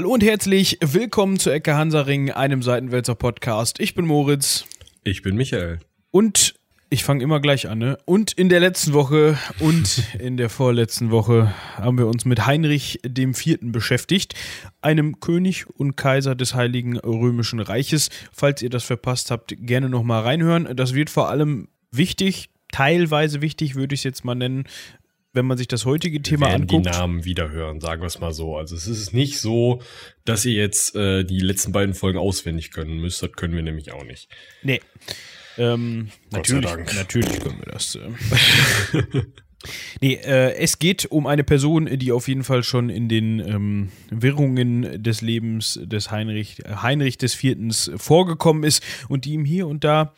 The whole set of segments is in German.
Hallo und herzlich willkommen zu Ecke Hansaring, einem Seitenwälzer Podcast. Ich bin Moritz. Ich bin Michael. Und ich fange immer gleich an, ne? Und in der letzten Woche und in der vorletzten Woche haben wir uns mit Heinrich dem Vierten beschäftigt, einem König und Kaiser des Heiligen Römischen Reiches. Falls ihr das verpasst habt, gerne nochmal reinhören. Das wird vor allem wichtig, teilweise wichtig, würde ich es jetzt mal nennen, wenn man sich das heutige Thema wir werden anguckt. die Namen wiederhören, sagen wir es mal so. Also es ist nicht so, dass ihr jetzt äh, die letzten beiden Folgen auswendig können müsst. Das können wir nämlich auch nicht. Nee. Ähm, natürlich, natürlich können wir das. Äh. nee, äh, es geht um eine Person, die auf jeden Fall schon in den ähm, Wirrungen des Lebens des Heinrich, Heinrich des Viertens vorgekommen ist und die ihm hier und da,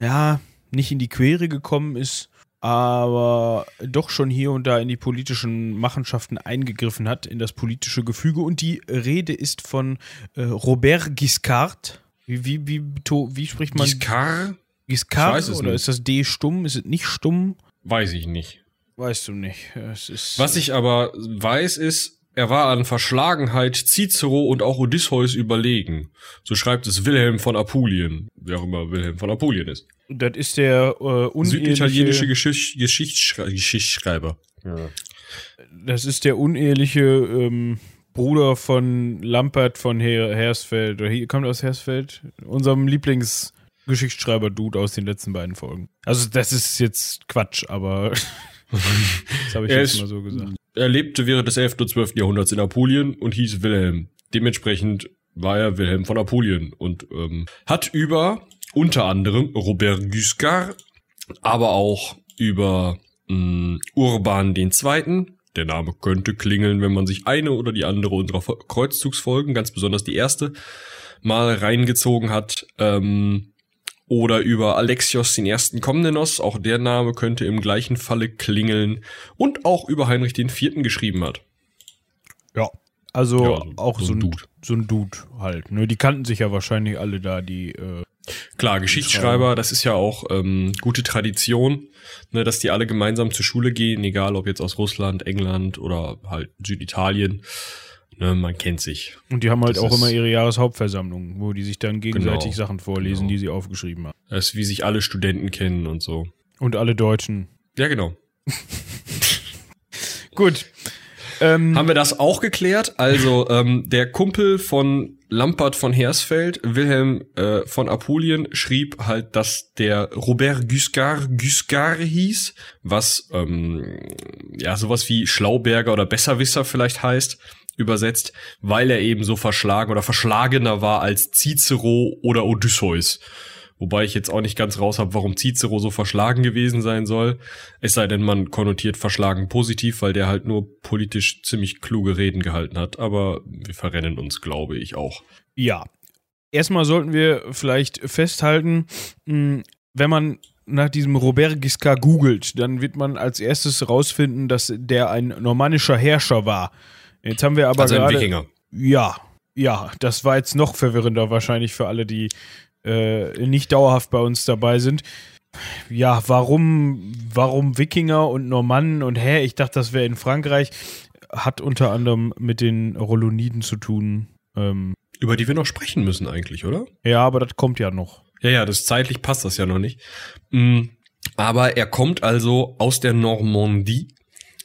ja, nicht in die Quere gekommen ist, aber doch schon hier und da in die politischen Machenschaften eingegriffen hat, in das politische Gefüge. Und die Rede ist von äh, Robert Giscard. Wie, wie, wie, wie spricht man? Giscard? Giscard oder nicht. ist das D stumm? Ist es nicht stumm? Weiß ich nicht. Weißt du nicht. Es ist Was ich aber weiß, ist, er war an Verschlagenheit Cicero und auch Odysseus überlegen. So schreibt es Wilhelm von Apulien, wer auch immer Wilhelm von Apulien ist. das ist der äh, Süditalienische uneheliche, Geschicht Geschichtsschrei Geschichtsschreiber. Ja. das ist der uneheliche ähm, Bruder von Lampert von Her Hersfeld. Oder hier kommt aus Hersfeld, unserem Lieblingsgeschichtsschreiber-Dude aus den letzten beiden Folgen. Also das ist jetzt Quatsch, aber das habe ich Er jetzt mal so gesagt. Er lebte während des 11. und 12. Jahrhunderts in Apulien und hieß Wilhelm. Dementsprechend war er Wilhelm von Apulien und ähm, hat über unter anderem Robert Guiscard, aber auch über mh, Urban II. Der Name könnte klingeln, wenn man sich eine oder die andere unserer Kreuzzugsfolgen, ganz besonders die erste, mal reingezogen hat. Ähm, oder über Alexios den ersten Komnenos, auch der Name könnte im gleichen Falle klingeln. Und auch über Heinrich den Vierten geschrieben hat. Ja. Also Ja, so- auch so so ein ein, Dude. so ein Dude halt. Ne? Die kannten sich ja wahrscheinlich alle da, die äh, Klar, Geschichtsschreiber, das ist ja auch ähm, gute Tradition, ne, dass die alle gemeinsam zur Schule gehen, egal ob jetzt aus Russland, England oder halt Süditalien. Ne, man kennt sich. Und die haben halt Das auch immer ihre Jahreshauptversammlung, wo die sich dann gegenseitig Genau. Sachen vorlesen, Genau. die sie aufgeschrieben haben. Das ist, wie sich alle Studenten kennen und so. Und alle Deutschen. Ja, genau. Gut. Ähm, Haben wir das auch geklärt? Also ähm, der Kumpel von Lampert von Hersfeld, Wilhelm äh, von Apulien, schrieb halt, dass der Robert Guiscard Guiscard hieß, was ähm, ja sowas wie Schlauberger oder Besserwisser vielleicht heißt, übersetzt, weil er eben so verschlagen oder verschlagener war als Cicero oder Odysseus. Wobei ich jetzt auch nicht ganz raus habe, warum Cicero so verschlagen gewesen sein soll. Es sei denn, man konnotiert verschlagen positiv, weil der halt nur politisch ziemlich kluge Reden gehalten hat. Aber wir verrennen uns, glaube ich, auch. ja. Erstmal sollten wir vielleicht festhalten, mh, wenn man nach diesem Robert Giscard googelt, dann wird man als erstes rausfinden, dass der ein normannischer Herrscher war. Jetzt haben wir aber also gerade Wikinger. Ja, ja, das war jetzt noch verwirrender wahrscheinlich für alle, die äh, nicht dauerhaft bei uns dabei sind. Ja, warum, warum Wikinger und Normannen und hä, ich dachte, das wäre in Frankreich, hat unter anderem mit den Roloniden zu tun. Ähm, Über die wir noch sprechen müssen eigentlich, oder? ja, aber das kommt ja noch. Ja, ja, das zeitlich passt das ja noch nicht. Mm, Aber er kommt also aus der Normandie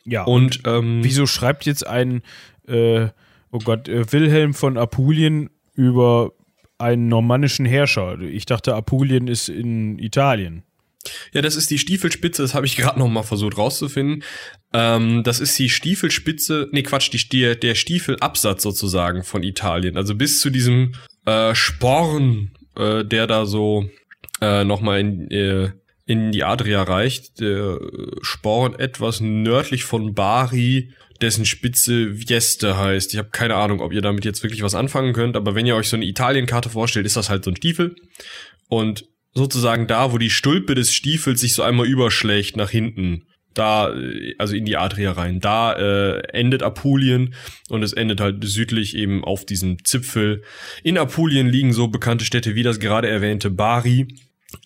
Ja, und ähm, wieso schreibt jetzt ein, äh, oh Gott, äh, Wilhelm von Apulien über einen normannischen Herrscher? Ich dachte, Apulien ist in Italien. Ja, das ist die Stiefelspitze, das habe ich gerade noch mal versucht rauszufinden. Ähm, das ist die Stiefelspitze, nee Quatsch, die, die, der Stiefelabsatz sozusagen von Italien. Also bis zu diesem äh, Sporn, äh, der da so äh, noch in, äh, in die Adria reicht. Der Sporn etwas nördlich von Bari, dessen Spitze Vieste heißt. Ich habe keine Ahnung, ob ihr damit jetzt wirklich was anfangen könnt, aber wenn ihr euch so eine Italienkarte vorstellt, ist das halt so ein Stiefel. Und sozusagen da, wo die Stulpe des Stiefels sich so einmal überschlägt nach hinten, da, also in die Adria rein, da äh, endet Apulien und es endet halt südlich eben auf diesem Zipfel. In Apulien liegen so bekannte Städte wie das gerade erwähnte Bari,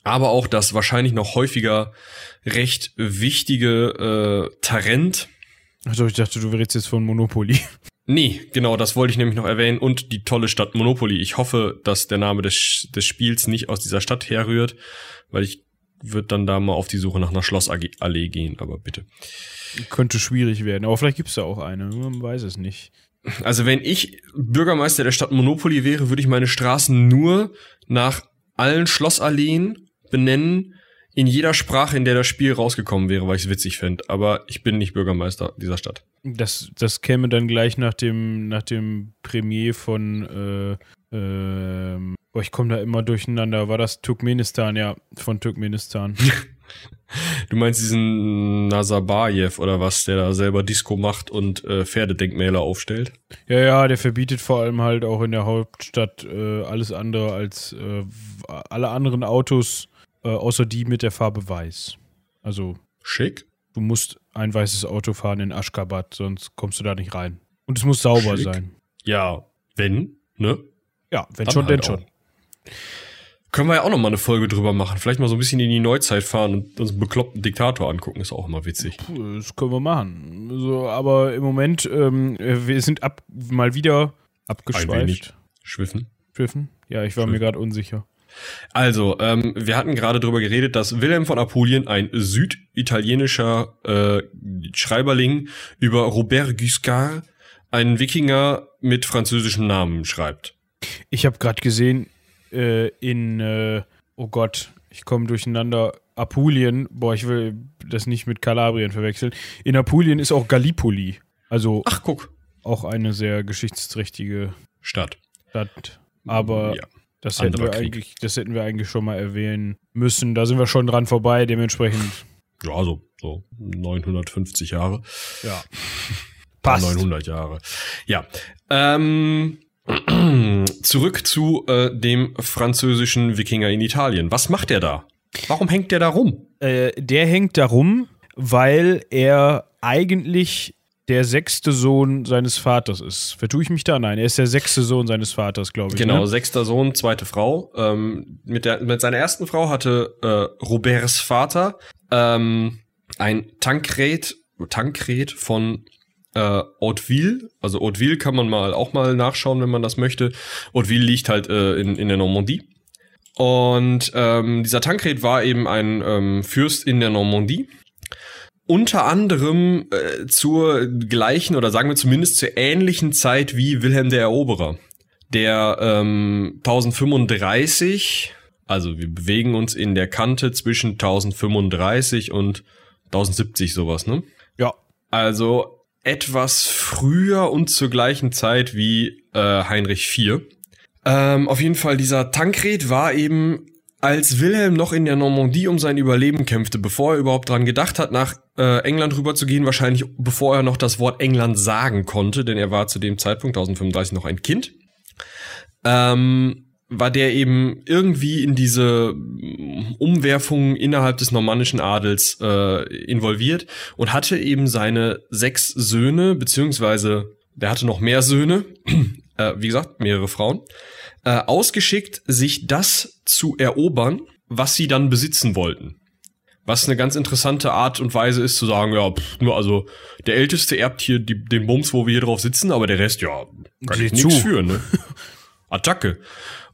aber auch das wahrscheinlich noch häufiger recht wichtige äh, Tarent. Also ich dachte, du redest jetzt von Monopoly. Nee, genau, das wollte ich nämlich noch erwähnen. Und die tolle Stadt Monopoly. Ich hoffe, dass der Name des, des Spiels nicht aus dieser Stadt herrührt, weil ich würde dann da mal auf die Suche nach einer Schlossallee gehen, aber bitte. Könnte schwierig werden, aber vielleicht gibt's da auch eine, man weiß es nicht. Also wenn ich Bürgermeister der Stadt Monopoly wäre, würde ich meine Straßen nur nach allen Schlossalleen benennen, in jeder Sprache, in der das Spiel rausgekommen wäre, weil ich es witzig fände. Aber ich bin nicht Bürgermeister dieser Stadt. Das, das käme dann gleich nach dem, nach dem Premier von, äh, äh, boah, ich komme da immer durcheinander. War das Turkmenistan? Ja, von Turkmenistan. du meinst diesen Nazarbayev oder was, der da selber Disco macht und äh, Pferdedenkmäler aufstellt? Ja, ja, der verbietet vor allem halt auch in der Hauptstadt äh, alles andere als äh, alle anderen Autos äh, außer die mit der Farbe weiß. Also. Schick. Du musst ein weißes Auto fahren in Aschgabat, sonst kommst du da nicht rein. Und es muss sauber Schick. sein. Ja, wenn, ne? Ja, wenn Dann schon, halt denn schon. Können wir ja auch noch mal eine Folge drüber machen. Vielleicht mal so ein bisschen in die Neuzeit fahren und uns einen bekloppten Diktator angucken. Ist auch immer witzig. Puh, das können wir machen. So, aber im Moment, ähm, wir sind ab, mal wieder abgeschweift. Schwiffen. Schwiffen? Ja, ich war Schwiffen. mir gerade unsicher. Also, ähm, wir hatten gerade darüber geredet, dass Wilhelm von Apulien ein süditalienischer äh, Schreiberling über Robert Guiscard, einen Wikinger mit französischem Namen, schreibt. Ich habe gerade gesehen, äh, in, äh, oh Gott, ich komme durcheinander, Apulien, boah, ich will das nicht mit Kalabrien verwechseln. In Apulien ist auch Gallipoli. Also, ach, guck. Auch eine sehr geschichtsträchtige Stadt. Stadt. Aber ja. Das hätten, wir eigentlich, das hätten wir eigentlich schon mal erwähnen müssen. Da sind wir schon dran vorbei, dementsprechend. Ja, so, so 950 Jahre. Ja. Passt. 900 Jahre. Ja. Ähm, zurück zu äh, dem französischen Wikinger in Italien. Was macht der da? Warum hängt der da rum? Äh, der hängt da rum, weil er eigentlich der sechste Sohn seines Vaters ist. Vertue ich mich da? Nein, er ist der sechste Sohn seines Vaters, glaube ich. Genau, ne? sechster Sohn, zweite Frau. Ähm, mit, der, mit seiner ersten Frau hatte äh, Roberts Vater ähm, ein Tankred, Tankred von äh, Hauteville. Also Hauteville kann man mal auch mal nachschauen, wenn man das möchte. Hauteville liegt halt äh, in, in der Normandie. Und ähm, dieser Tankred war eben ein ähm, Fürst in der Normandie unter anderem äh, zur gleichen oder sagen wir zumindest zur ähnlichen Zeit wie Wilhelm der Eroberer, der ähm, 1035, also wir bewegen uns in der Kante zwischen 1035 und 1070 sowas, ne? Ja. Also etwas früher und zur gleichen Zeit wie äh, Heinrich IV. Ähm, auf jeden Fall, dieser Tankred war eben als Wilhelm noch in der Normandie um sein Überleben kämpfte, bevor er überhaupt dran gedacht hat, nach äh, England rüber zu gehen, wahrscheinlich bevor er noch das Wort England sagen konnte, denn er war zu dem Zeitpunkt 1035 noch ein Kind, ähm, war der eben irgendwie in diese Umwerfungen innerhalb des normannischen Adels äh, involviert und hatte eben seine sechs Söhne, beziehungsweise der hatte noch mehr Söhne, äh, wie gesagt, mehrere Frauen, äh, ausgeschickt, sich das zu erobern, was sie dann besitzen wollten. Was eine ganz interessante Art und Weise ist zu sagen, ja, pff, nur also der Älteste erbt hier die, den Bums, wo wir hier drauf sitzen, aber der Rest, ja, kann ich nichts für, ne? Attacke.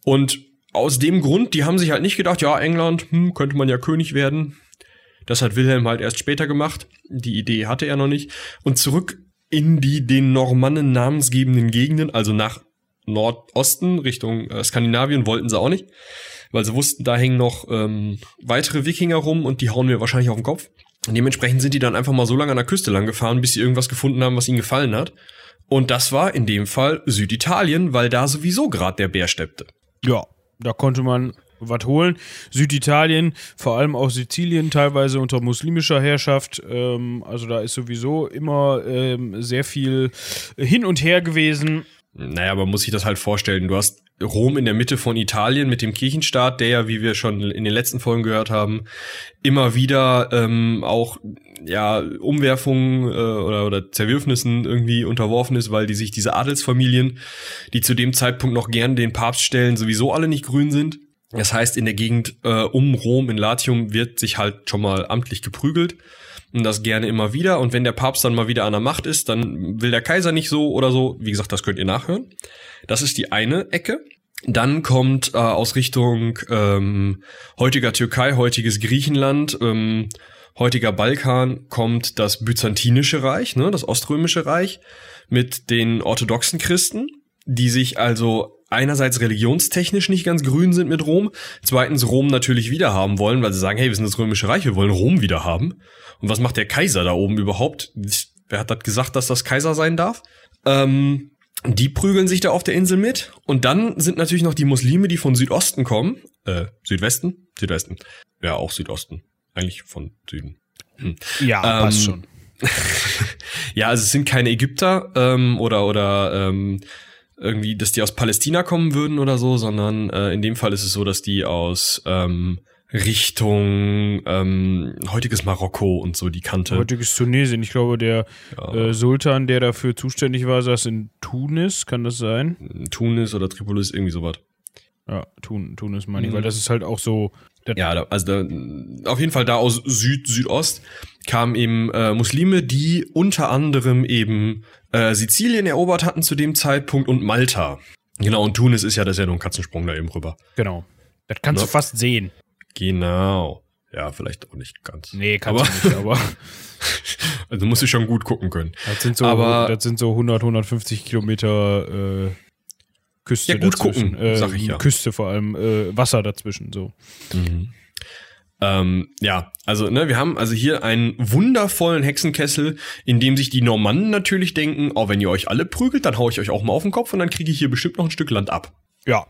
Und aus dem Grund, die haben sich halt nicht gedacht, ja, England, hm, könnte man ja König werden. Das hat Wilhelm halt erst später gemacht. Die Idee hatte er noch nicht. Und zurück in die den Normannen namensgebenden Gegenden, also nach Nordosten Richtung äh, Skandinavien wollten sie auch nicht, weil sie wussten, da hängen noch ähm, weitere Wikinger rum und die hauen mir wahrscheinlich auf den Kopf. Und dementsprechend sind die dann einfach mal so lange an der Küste lang gefahren, bis sie irgendwas gefunden haben, was ihnen gefallen hat. Und das war in dem Fall Süditalien, weil da sowieso gerade der Bär steppte. Ja, da konnte man was holen. Süditalien, vor allem auch Sizilien, teilweise unter muslimischer Herrschaft. Ähm, also da ist sowieso immer ähm, sehr viel hin und her gewesen. Naja, aber muss ich das halt vorstellen. Du hast Rom in der Mitte von Italien mit dem Kirchenstaat, der ja, wie wir schon in den letzten Folgen gehört haben, immer wieder ähm, auch ja Umwerfungen äh, oder, oder Zerwürfnissen irgendwie unterworfen ist, weil die sich diese Adelsfamilien, die zu dem Zeitpunkt noch gern den Papst stellen, sowieso alle nicht grün sind. Das heißt, in der Gegend äh, um Rom in Latium wird sich halt schon mal amtlich geprügelt. und das gerne immer wieder. Und wenn der Papst dann mal wieder an der Macht ist, dann will der Kaiser nicht so oder so. Wie gesagt, das könnt ihr nachhören. Das ist die eine Ecke. Dann kommt äh, aus Richtung ähm, heutiger Türkei, heutiges Griechenland, ähm, heutiger Balkan kommt das Byzantinische Reich, ne, das Oströmische Reich mit den orthodoxen Christen, die sich also einerseits religionstechnisch nicht ganz grün sind mit Rom, zweitens Rom natürlich wieder haben wollen, weil sie sagen, hey, wir sind das Römische Reich, wir wollen Rom wieder haben. Und was macht der Kaiser da oben überhaupt? Wer hat das gesagt, dass das Kaiser sein darf? Ähm, die prügeln sich da auf der Insel mit. Und dann sind natürlich noch die Muslime, die von Südosten kommen. Äh, Südwesten? Südwesten. Ja, auch Südosten. Eigentlich von Süden. Hm. Ja, ähm, passt schon. ja, also es sind keine Ägypter ähm, oder oder ähm, irgendwie, dass die aus Palästina kommen würden oder so, sondern äh, in dem Fall ist es so, dass die aus ähm, Richtung ähm, heutiges Marokko und so die Kante. Heutiges Tunesien. Ich glaube, der ja. äh, Sultan, der dafür zuständig war, saß in Tunis, kann das sein? Tunis oder Tripolis, irgendwie sowas. Ja, Tun, Tunis meine ich, mhm. weil das ist halt auch so. Ja, da, also da, auf jeden Fall da aus Süd, Südost kamen eben äh, Muslime, die unter anderem eben äh, Sizilien erobert hatten zu dem Zeitpunkt und Malta. Genau, und Tunis ist ja, das ist ja nur ein Katzensprung da eben rüber. Genau. Das kannst ja. du fast sehen. Genau. Ja, vielleicht auch nicht ganz. Nee, kannst aber, du nicht, aber. also musst du schon gut gucken können. Das sind so, aber, das sind so 100, 150 Kilometer äh, Küste ja, gut dazwischen. gucken, äh, sag ich ja. Küste vor allem, äh, Wasser dazwischen, so. Mhm. Ähm, ja, also ne, wir haben also hier einen wundervollen Hexenkessel, in dem sich die Normannen natürlich denken, oh, wenn ihr euch alle prügelt, dann hau ich euch auch mal auf den Kopf und dann kriege ich hier bestimmt noch ein Stück Land ab. Ja.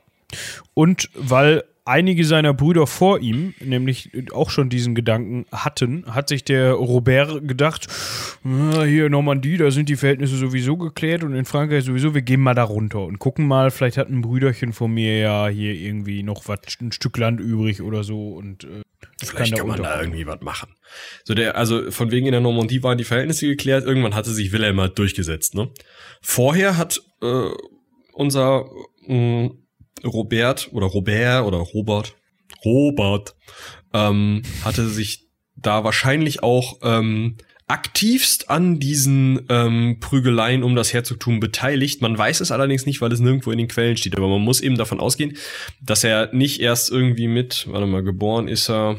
Und weil einige seiner Brüder vor ihm, nämlich auch schon diesen Gedanken hatten, hat sich der Robert gedacht, ah, hier in Normandie, da sind die Verhältnisse sowieso geklärt und in Frankreich sowieso, wir gehen mal da runter und gucken mal, vielleicht hat ein Brüderchen von mir ja hier irgendwie noch was, ein Stück Land übrig oder so und äh, Vielleicht kann, kann man da irgendwie was machen. So der, also von wegen in der Normandie waren die Verhältnisse geklärt, irgendwann hatte sich Wilhelm halt durchgesetzt, ne? Vorher hat äh, unser mh, mm, Robert oder Robert oder Robert, Robert, ähm, hatte sich da wahrscheinlich auch ähm, aktivst an diesen ähm, Prügeleien um das Herzogtum beteiligt. Man weiß es allerdings nicht, weil es nirgendwo in den Quellen steht. Aber man muss eben davon ausgehen, dass er nicht erst irgendwie mit, warte mal, geboren ist er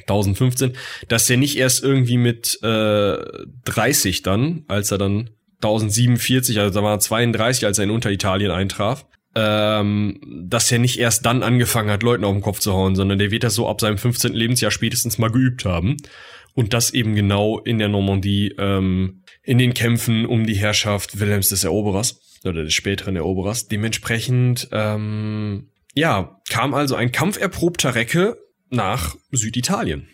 1015, dass er nicht erst irgendwie mit äh, 30 dann, als er dann 1047, also da war er 32, als er in Unteritalien eintraf, ähm, dass er nicht erst dann angefangen hat, Leuten auf den Kopf zu hauen, sondern der wird das so ab seinem 15. Lebensjahr spätestens mal geübt haben. Und das eben genau in der Normandie, ähm, in den Kämpfen um die Herrschaft Wilhelms des Eroberers oder des späteren Eroberers. Dementsprechend, ähm, ja, kam also ein kampferprobter Recke nach Süditalien.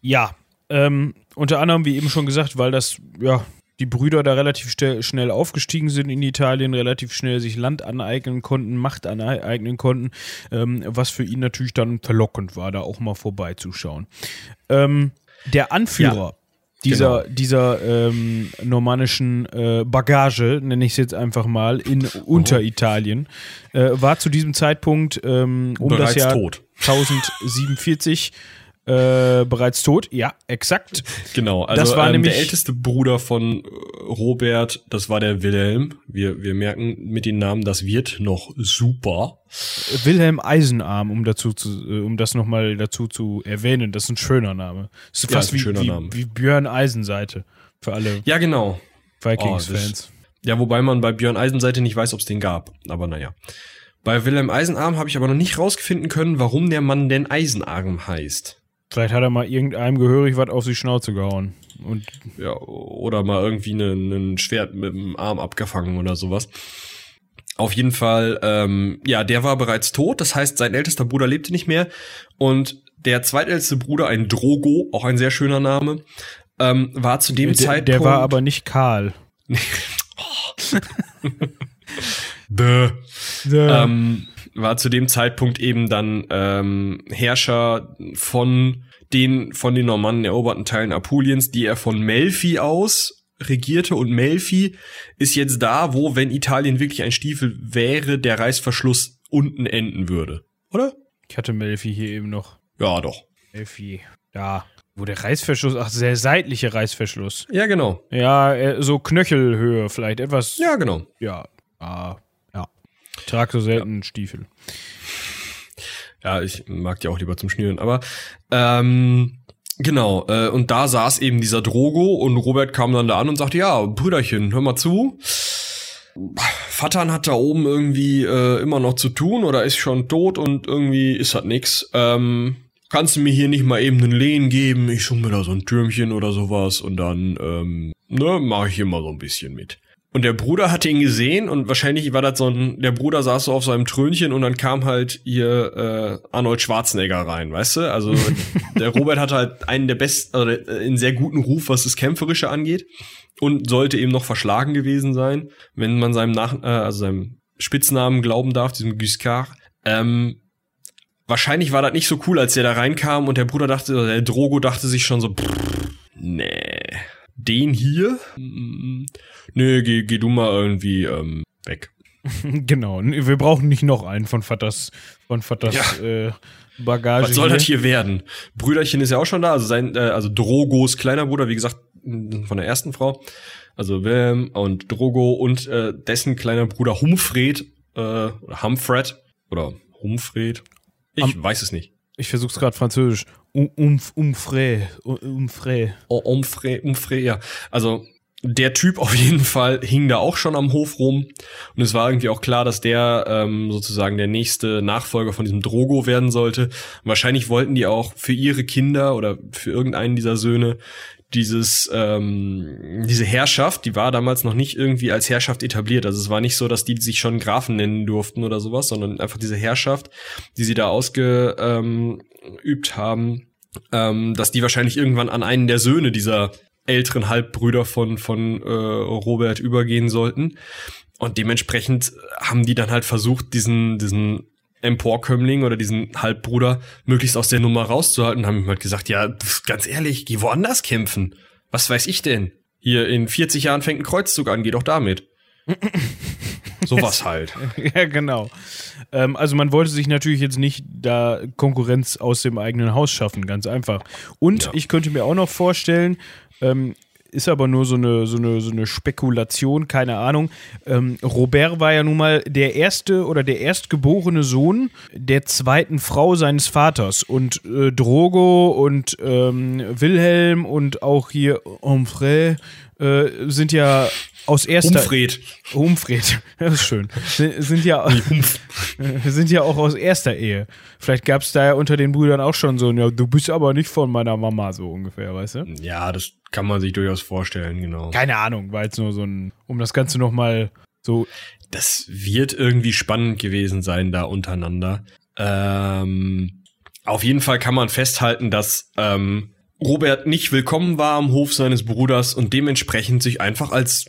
Ja, ähm, unter anderem, wie eben schon gesagt, weil das ja die Brüder da relativ schnell aufgestiegen sind in Italien, relativ schnell sich Land aneignen konnten, Macht aneignen konnten, ähm, was für ihn natürlich dann verlockend war, da auch mal vorbeizuschauen. Ähm, der Anführer ja, dieser, genau. dieser ähm, normannischen äh, Bagage, nenne ich es jetzt einfach mal, in. Unteritalien, äh, war zu diesem Zeitpunkt ähm, um Bereits das Jahr tot. 1047 äh, bereits tot, ja, exakt. Genau, also das war ähm, nämlich der älteste Bruder von äh, Robert, das war der Wilhelm. Wir, wir merken mit den Namen, das wird noch super. Wilhelm Eisenarm, um dazu zu, äh, um das nochmal dazu zu erwähnen, das ist ein schöner Name. Das ist ja, fast ist wie, wie, wie, Björn Eisenseite für alle. Ja, genau. Vikings-Fans. Oh, ja, wobei man bei Björn Eisenseite nicht weiß, ob es den gab. Aber naja. Bei Wilhelm Eisenarm habe ich aber noch nicht rausgefunden können, warum der Mann denn Eisenarm heißt. Vielleicht hat er mal irgendeinem gehörig was auf die Schnauze gehauen. Und ja, oder mal irgendwie ein Schwert mit dem Arm abgefangen oder sowas. Auf jeden Fall, ähm, ja, der war bereits tot. Das heißt, sein ältester Bruder lebte nicht mehr. Und der zweitälteste Bruder, ein Drogo, auch ein sehr schöner Name, ähm, war zu dem der, Zeitpunkt. Der war aber nicht Karl. Bäh. Ähm, war zu dem Zeitpunkt eben dann ähm, Herrscher von den von den Normannen eroberten Teilen Apuliens, die er von Melfi aus regierte und Melfi ist jetzt da, wo, wenn Italien wirklich ein Stiefel wäre, der Reißverschluss unten enden würde. Oder? Ich hatte Melfi hier eben noch. Ja, doch. Melfi. Ja. Wo der Reißverschluss, ach, der seitliche Reißverschluss. Ja, genau. Ja, äh, so Knöchelhöhe vielleicht, etwas. Ja, genau. Ja, ah, ja. Trag so selten ja. Stiefel. Ja, ich mag die auch lieber zum Schnüren, aber ähm, genau, äh, und da saß eben dieser Drogo und Robert kam dann da an und sagte, ja, Brüderchen, hör mal zu. Vatan hat da oben irgendwie äh, immer noch zu tun oder ist schon tot und irgendwie ist das nix. Ähm, kannst du mir hier nicht mal eben einen Lehen geben? Ich suche mir da so ein Türmchen oder sowas und dann, ähm, ne, mache ich hier mal so ein bisschen mit. Und der Bruder hatte ihn gesehen und wahrscheinlich war das so ein, der Bruder saß so auf seinem Trönchen und dann kam halt ihr äh, Arnold Schwarzenegger rein, weißt du? Also der Robert hatte halt einen der besten, also einen sehr guten Ruf, was das Kämpferische angeht und sollte eben noch verschlagen gewesen sein, wenn man seinem Nach äh, also seinem Spitznamen glauben darf, diesem Giscard. Ähm, wahrscheinlich war das nicht so cool, als der da reinkam und der Bruder dachte, der Drogo dachte sich schon so, pff, nee, den hier? Nee, geh, geh du mal irgendwie ähm, weg. genau, wir brauchen nicht noch einen von Vaters, von Vaters ja. äh, Bagage. Was soll hier. das hier werden? Brüderchen ist ja auch schon da, also sein, äh, also Drogos kleiner Bruder, wie gesagt, von der ersten Frau. Also Wilhelm und Drogo und äh, dessen kleiner Bruder Humfred, äh, Humfred oder Humfred. Ich Am weiß es nicht. Ich versuch's gerade französisch. Um, um, umfré. Umfré. Oh, umfré, umfré, ja. Also, der Typ auf jeden Fall hing da auch schon am Hof rum. Und es war irgendwie auch klar, dass der ähm, sozusagen der nächste Nachfolger von diesem Drogo werden sollte. Wahrscheinlich wollten die auch für ihre Kinder oder für irgendeinen dieser Söhne dieses ähm, diese Herrschaft, die war damals noch nicht irgendwie als Herrschaft etabliert. Also es war nicht so, dass die sich schon Grafen nennen durften oder sowas, sondern einfach diese Herrschaft, die sie da ausgeübt ähm, haben, ähm, dass die wahrscheinlich irgendwann an einen der Söhne dieser älteren Halbbrüder von von äh, Robert übergehen sollten. Und dementsprechend haben die dann halt versucht, diesen diesen Emporkömmling oder diesen Halbbruder möglichst aus der Nummer rauszuhalten, haben ihm halt gesagt, ja, ganz ehrlich, geh woanders kämpfen. Was weiß ich denn? Hier in 40 Jahren fängt ein Kreuzzug an, geh doch damit. Sowas halt. ja, genau. Ähm, also man wollte sich natürlich jetzt nicht da Konkurrenz aus dem eigenen Haus schaffen, ganz einfach. Und ja. ich könnte mir auch noch vorstellen, ähm, ist aber nur so eine, so eine, so eine Spekulation, keine Ahnung. Ähm, Robert war ja nun mal der erste oder der erstgeborene Sohn der zweiten Frau seines Vaters. Und äh, Drogo und ähm, Wilhelm und auch hier Onfray äh, sind ja aus erster. Humfred. Humfred, das ist schön. Sind ja, sind ja auch aus erster Ehe. Vielleicht gab es da ja unter den Brüdern auch schon so ein, ja, du bist aber nicht von meiner Mama, so ungefähr, weißt du? Ja, das kann man sich durchaus vorstellen, genau. Keine Ahnung, war jetzt nur so ein, um das Ganze nochmal so. Das wird irgendwie spannend gewesen sein da untereinander. Ähm, auf jeden Fall kann man festhalten, dass ähm, Robert nicht willkommen war am Hof seines Bruders und dementsprechend sich einfach als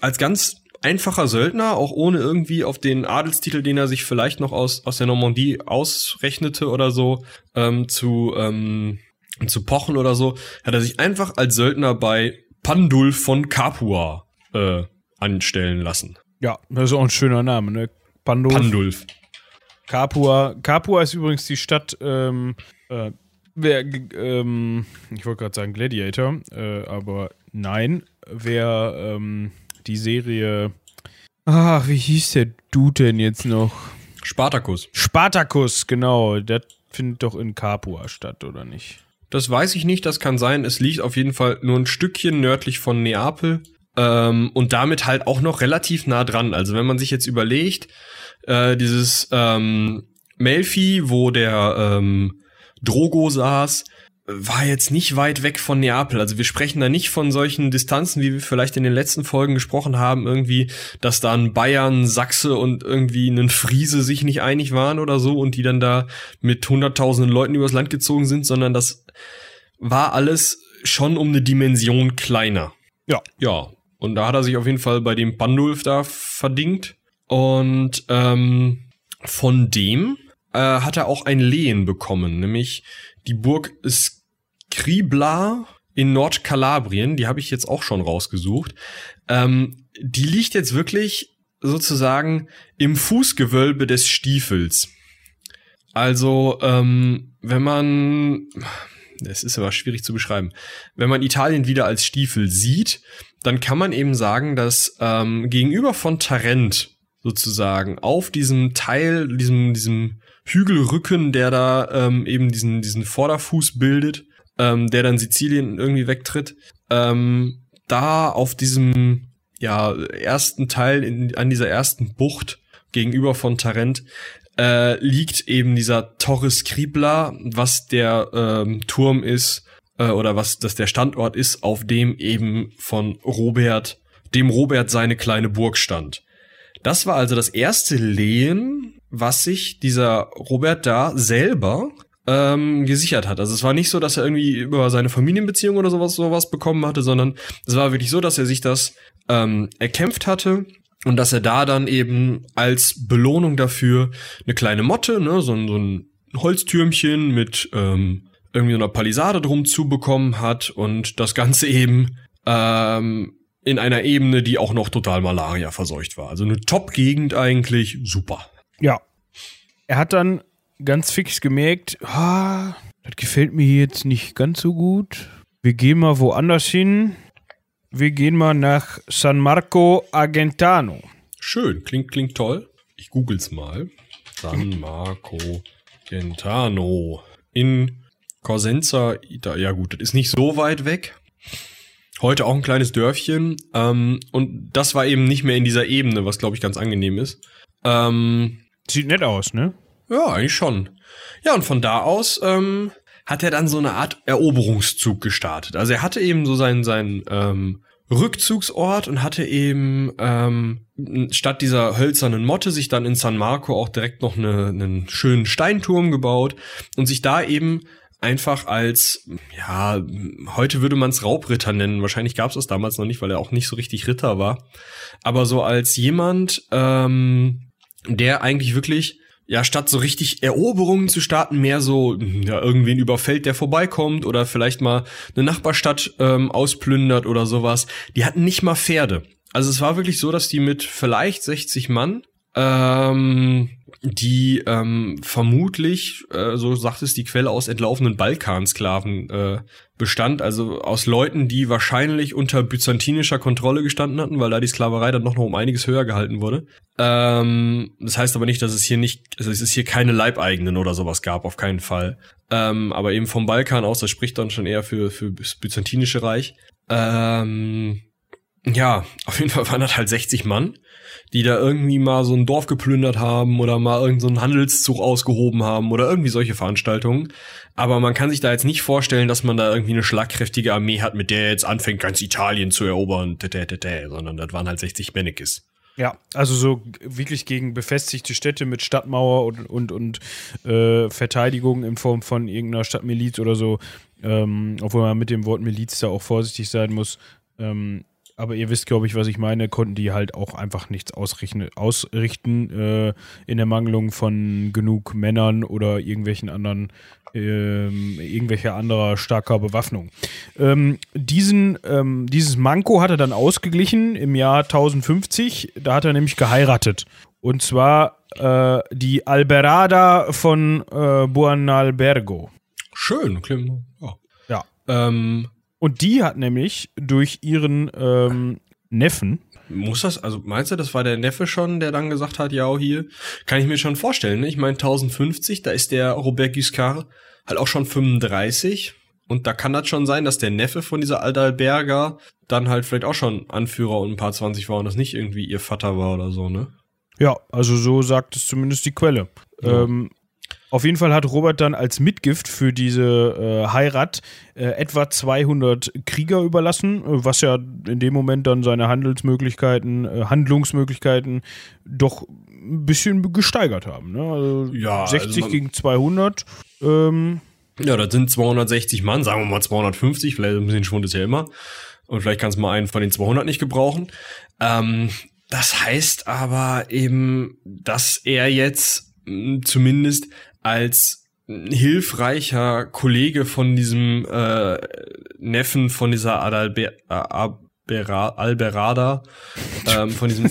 als ganz einfacher Söldner, auch ohne irgendwie auf den Adelstitel, den er sich vielleicht noch aus, aus der Normandie ausrechnete oder so, ähm, zu, ähm, zu pochen oder so, hat er sich einfach als Söldner bei Pandulf von Capua äh, anstellen lassen. Ja, das ist auch ein schöner Name, ne? Pandulf. Pandulf. Capua. Capua ist übrigens die Stadt, ähm, äh, wer, ähm, ich wollte gerade sagen Gladiator, äh, aber nein, wer, ähm, die Serie. Ach, wie hieß der Dude denn jetzt noch? Spartacus. Spartacus, genau. Der findet doch in Capua statt, oder nicht? Das weiß ich nicht, das kann sein. Es liegt auf jeden Fall nur ein Stückchen nördlich von Neapel. Ähm, und damit halt auch noch relativ nah dran. Also wenn man sich jetzt überlegt, äh, dieses ähm, Melfi, wo der ähm, Drogo saß, war jetzt nicht weit weg von Neapel. Also wir sprechen da nicht von solchen Distanzen, wie wir vielleicht in den letzten Folgen gesprochen haben, irgendwie, dass da ein Bayern, Sachse und irgendwie ein Friese sich nicht einig waren oder so und die dann da mit hunderttausenden Leuten übers Land gezogen sind, sondern das war alles schon um eine Dimension kleiner. Ja. Ja. Und da hat er sich auf jeden Fall bei dem Pandulf da verdingt. Und ähm, von dem äh, hat er auch ein Lehen bekommen, nämlich die Burg Scribla in Nordkalabrien, die habe ich jetzt auch schon rausgesucht. Ähm, die liegt jetzt wirklich sozusagen im Fußgewölbe des Stiefels. Also, ähm, wenn man, das ist aber schwierig zu beschreiben. Wenn man Italien wieder als Stiefel sieht, dann kann man eben sagen, dass ähm, gegenüber von Tarent sozusagen auf diesem Teil, diesem, diesem Hügelrücken, der da ähm, eben diesen, diesen Vorderfuß bildet, ähm, der dann Sizilien irgendwie wegtritt, ähm, da auf diesem ja ersten Teil in, an dieser ersten Bucht gegenüber von Tarent äh, liegt eben dieser Torres Kribla, was der ähm, Turm ist äh, oder was das der Standort ist, auf dem eben von Robert, dem Robert seine kleine Burg stand. Das war also das erste Lehen, was sich dieser Robert da selber ähm, gesichert hat. Also es war nicht so, dass er irgendwie über seine Familienbeziehung oder sowas sowas bekommen hatte, sondern es war wirklich so, dass er sich das ähm, erkämpft hatte und dass er da dann eben als Belohnung dafür eine kleine Motte, ne, so, so ein Holztürmchen mit ähm, irgendwie einer Palisade drum zubekommen hat und das Ganze eben ähm, in einer Ebene, die auch noch total Malaria verseucht war. Also eine Top-Gegend eigentlich, super. Ja. Er hat dann ganz fix gemerkt, ah, das gefällt mir jetzt nicht ganz so gut. Wir gehen mal woanders hin. Wir gehen mal nach San Marco Argentano. Schön, klingt, klingt toll. Ich google's mal. San Marco Argentano. In Corsenza, ja gut, das ist nicht so weit weg. Heute auch ein kleines Dörfchen. Ähm, und das war eben nicht mehr in dieser Ebene, was glaube ich ganz angenehm ist. Ähm, Sieht nett aus, ne? Ja, eigentlich schon. Ja, und von da aus ähm, hat er dann so eine Art Eroberungszug gestartet. Also er hatte eben so seinen, seinen ähm, Rückzugsort und hatte eben ähm, statt dieser hölzernen Motte sich dann in San Marco auch direkt noch eine, einen schönen Steinturm gebaut und sich da eben einfach als, ja, heute würde man es Raubritter nennen. Wahrscheinlich gab es das damals noch nicht, weil er auch nicht so richtig Ritter war. Aber so als jemand, ähm, der eigentlich wirklich ja, statt so richtig Eroberungen zu starten, mehr so, ja, irgendwen überfällt, der vorbeikommt oder vielleicht mal eine Nachbarstadt ähm, ausplündert oder sowas. Die hatten nicht mal Pferde. Also es war wirklich so, dass die mit vielleicht 60 Mann ähm, die ähm, vermutlich, äh, so sagt es die Quelle, aus entlaufenen Balkansklaven äh, bestand, also aus Leuten, die wahrscheinlich unter byzantinischer Kontrolle gestanden hatten, weil da die Sklaverei dann noch, noch um einiges höher gehalten wurde. Ähm, das heißt aber nicht, dass es hier nicht, also es ist hier keine Leibeigenen oder sowas gab, auf keinen Fall. Ähm, aber eben vom Balkan aus, das spricht dann schon eher für, für das byzantinische Reich. Ähm, ja, auf jeden Fall waren das halt 60 Mann die da irgendwie mal so ein Dorf geplündert haben oder mal irgendeinen so Handelszug ausgehoben haben oder irgendwie solche Veranstaltungen. Aber man kann sich da jetzt nicht vorstellen, dass man da irgendwie eine schlagkräftige Armee hat, mit der jetzt anfängt, ganz Italien zu erobern, sondern das waren halt 60 Mannekes. Ja, also so wirklich gegen befestigte Städte mit Stadtmauer und, und, und äh, Verteidigung in Form von irgendeiner Stadtmiliz oder so, ähm, obwohl man mit dem Wort Miliz da auch vorsichtig sein muss, ähm, aber ihr wisst, glaube ich, was ich meine, konnten die halt auch einfach nichts ausrichten, ausrichten äh, in der Mangelung von genug Männern oder irgendwelchen anderen, ähm, irgendwelcher anderer starker Bewaffnung. Ähm, diesen, ähm, dieses Manko hat er dann ausgeglichen im Jahr 1050. Da hat er nämlich geheiratet. Und zwar äh, die Alberada von äh, Buonalbergo. Schön, klingt. Ja. ja. Ähm, und die hat nämlich durch ihren ähm, Neffen. Muss das, also meinst du, das war der Neffe schon, der dann gesagt hat, ja, hier, kann ich mir schon vorstellen, ne? Ich meine, 1050, da ist der Robert Giscard halt auch schon 35. Und da kann das schon sein, dass der Neffe von dieser Adalberger dann halt vielleicht auch schon Anführer und ein paar 20 war und das nicht irgendwie ihr Vater war oder so, ne? Ja, also so sagt es zumindest die Quelle. Ja. Ähm, auf jeden Fall hat Robert dann als Mitgift für diese äh, Heirat äh, etwa 200 Krieger überlassen, äh, was ja in dem Moment dann seine Handelsmöglichkeiten, äh, Handlungsmöglichkeiten doch ein bisschen gesteigert haben. Ne? Also ja, 60 also gegen 200. Ähm, ja, das sind 260 Mann, sagen wir mal 250, vielleicht ein bisschen Schwund ist ja immer. Und vielleicht kannst du mal einen von den 200 nicht gebrauchen. Ähm, das heißt aber eben, dass er jetzt zumindest als hilfreicher Kollege von diesem äh, Neffen von dieser Adalbe Albera Alberada, ähm, von diesem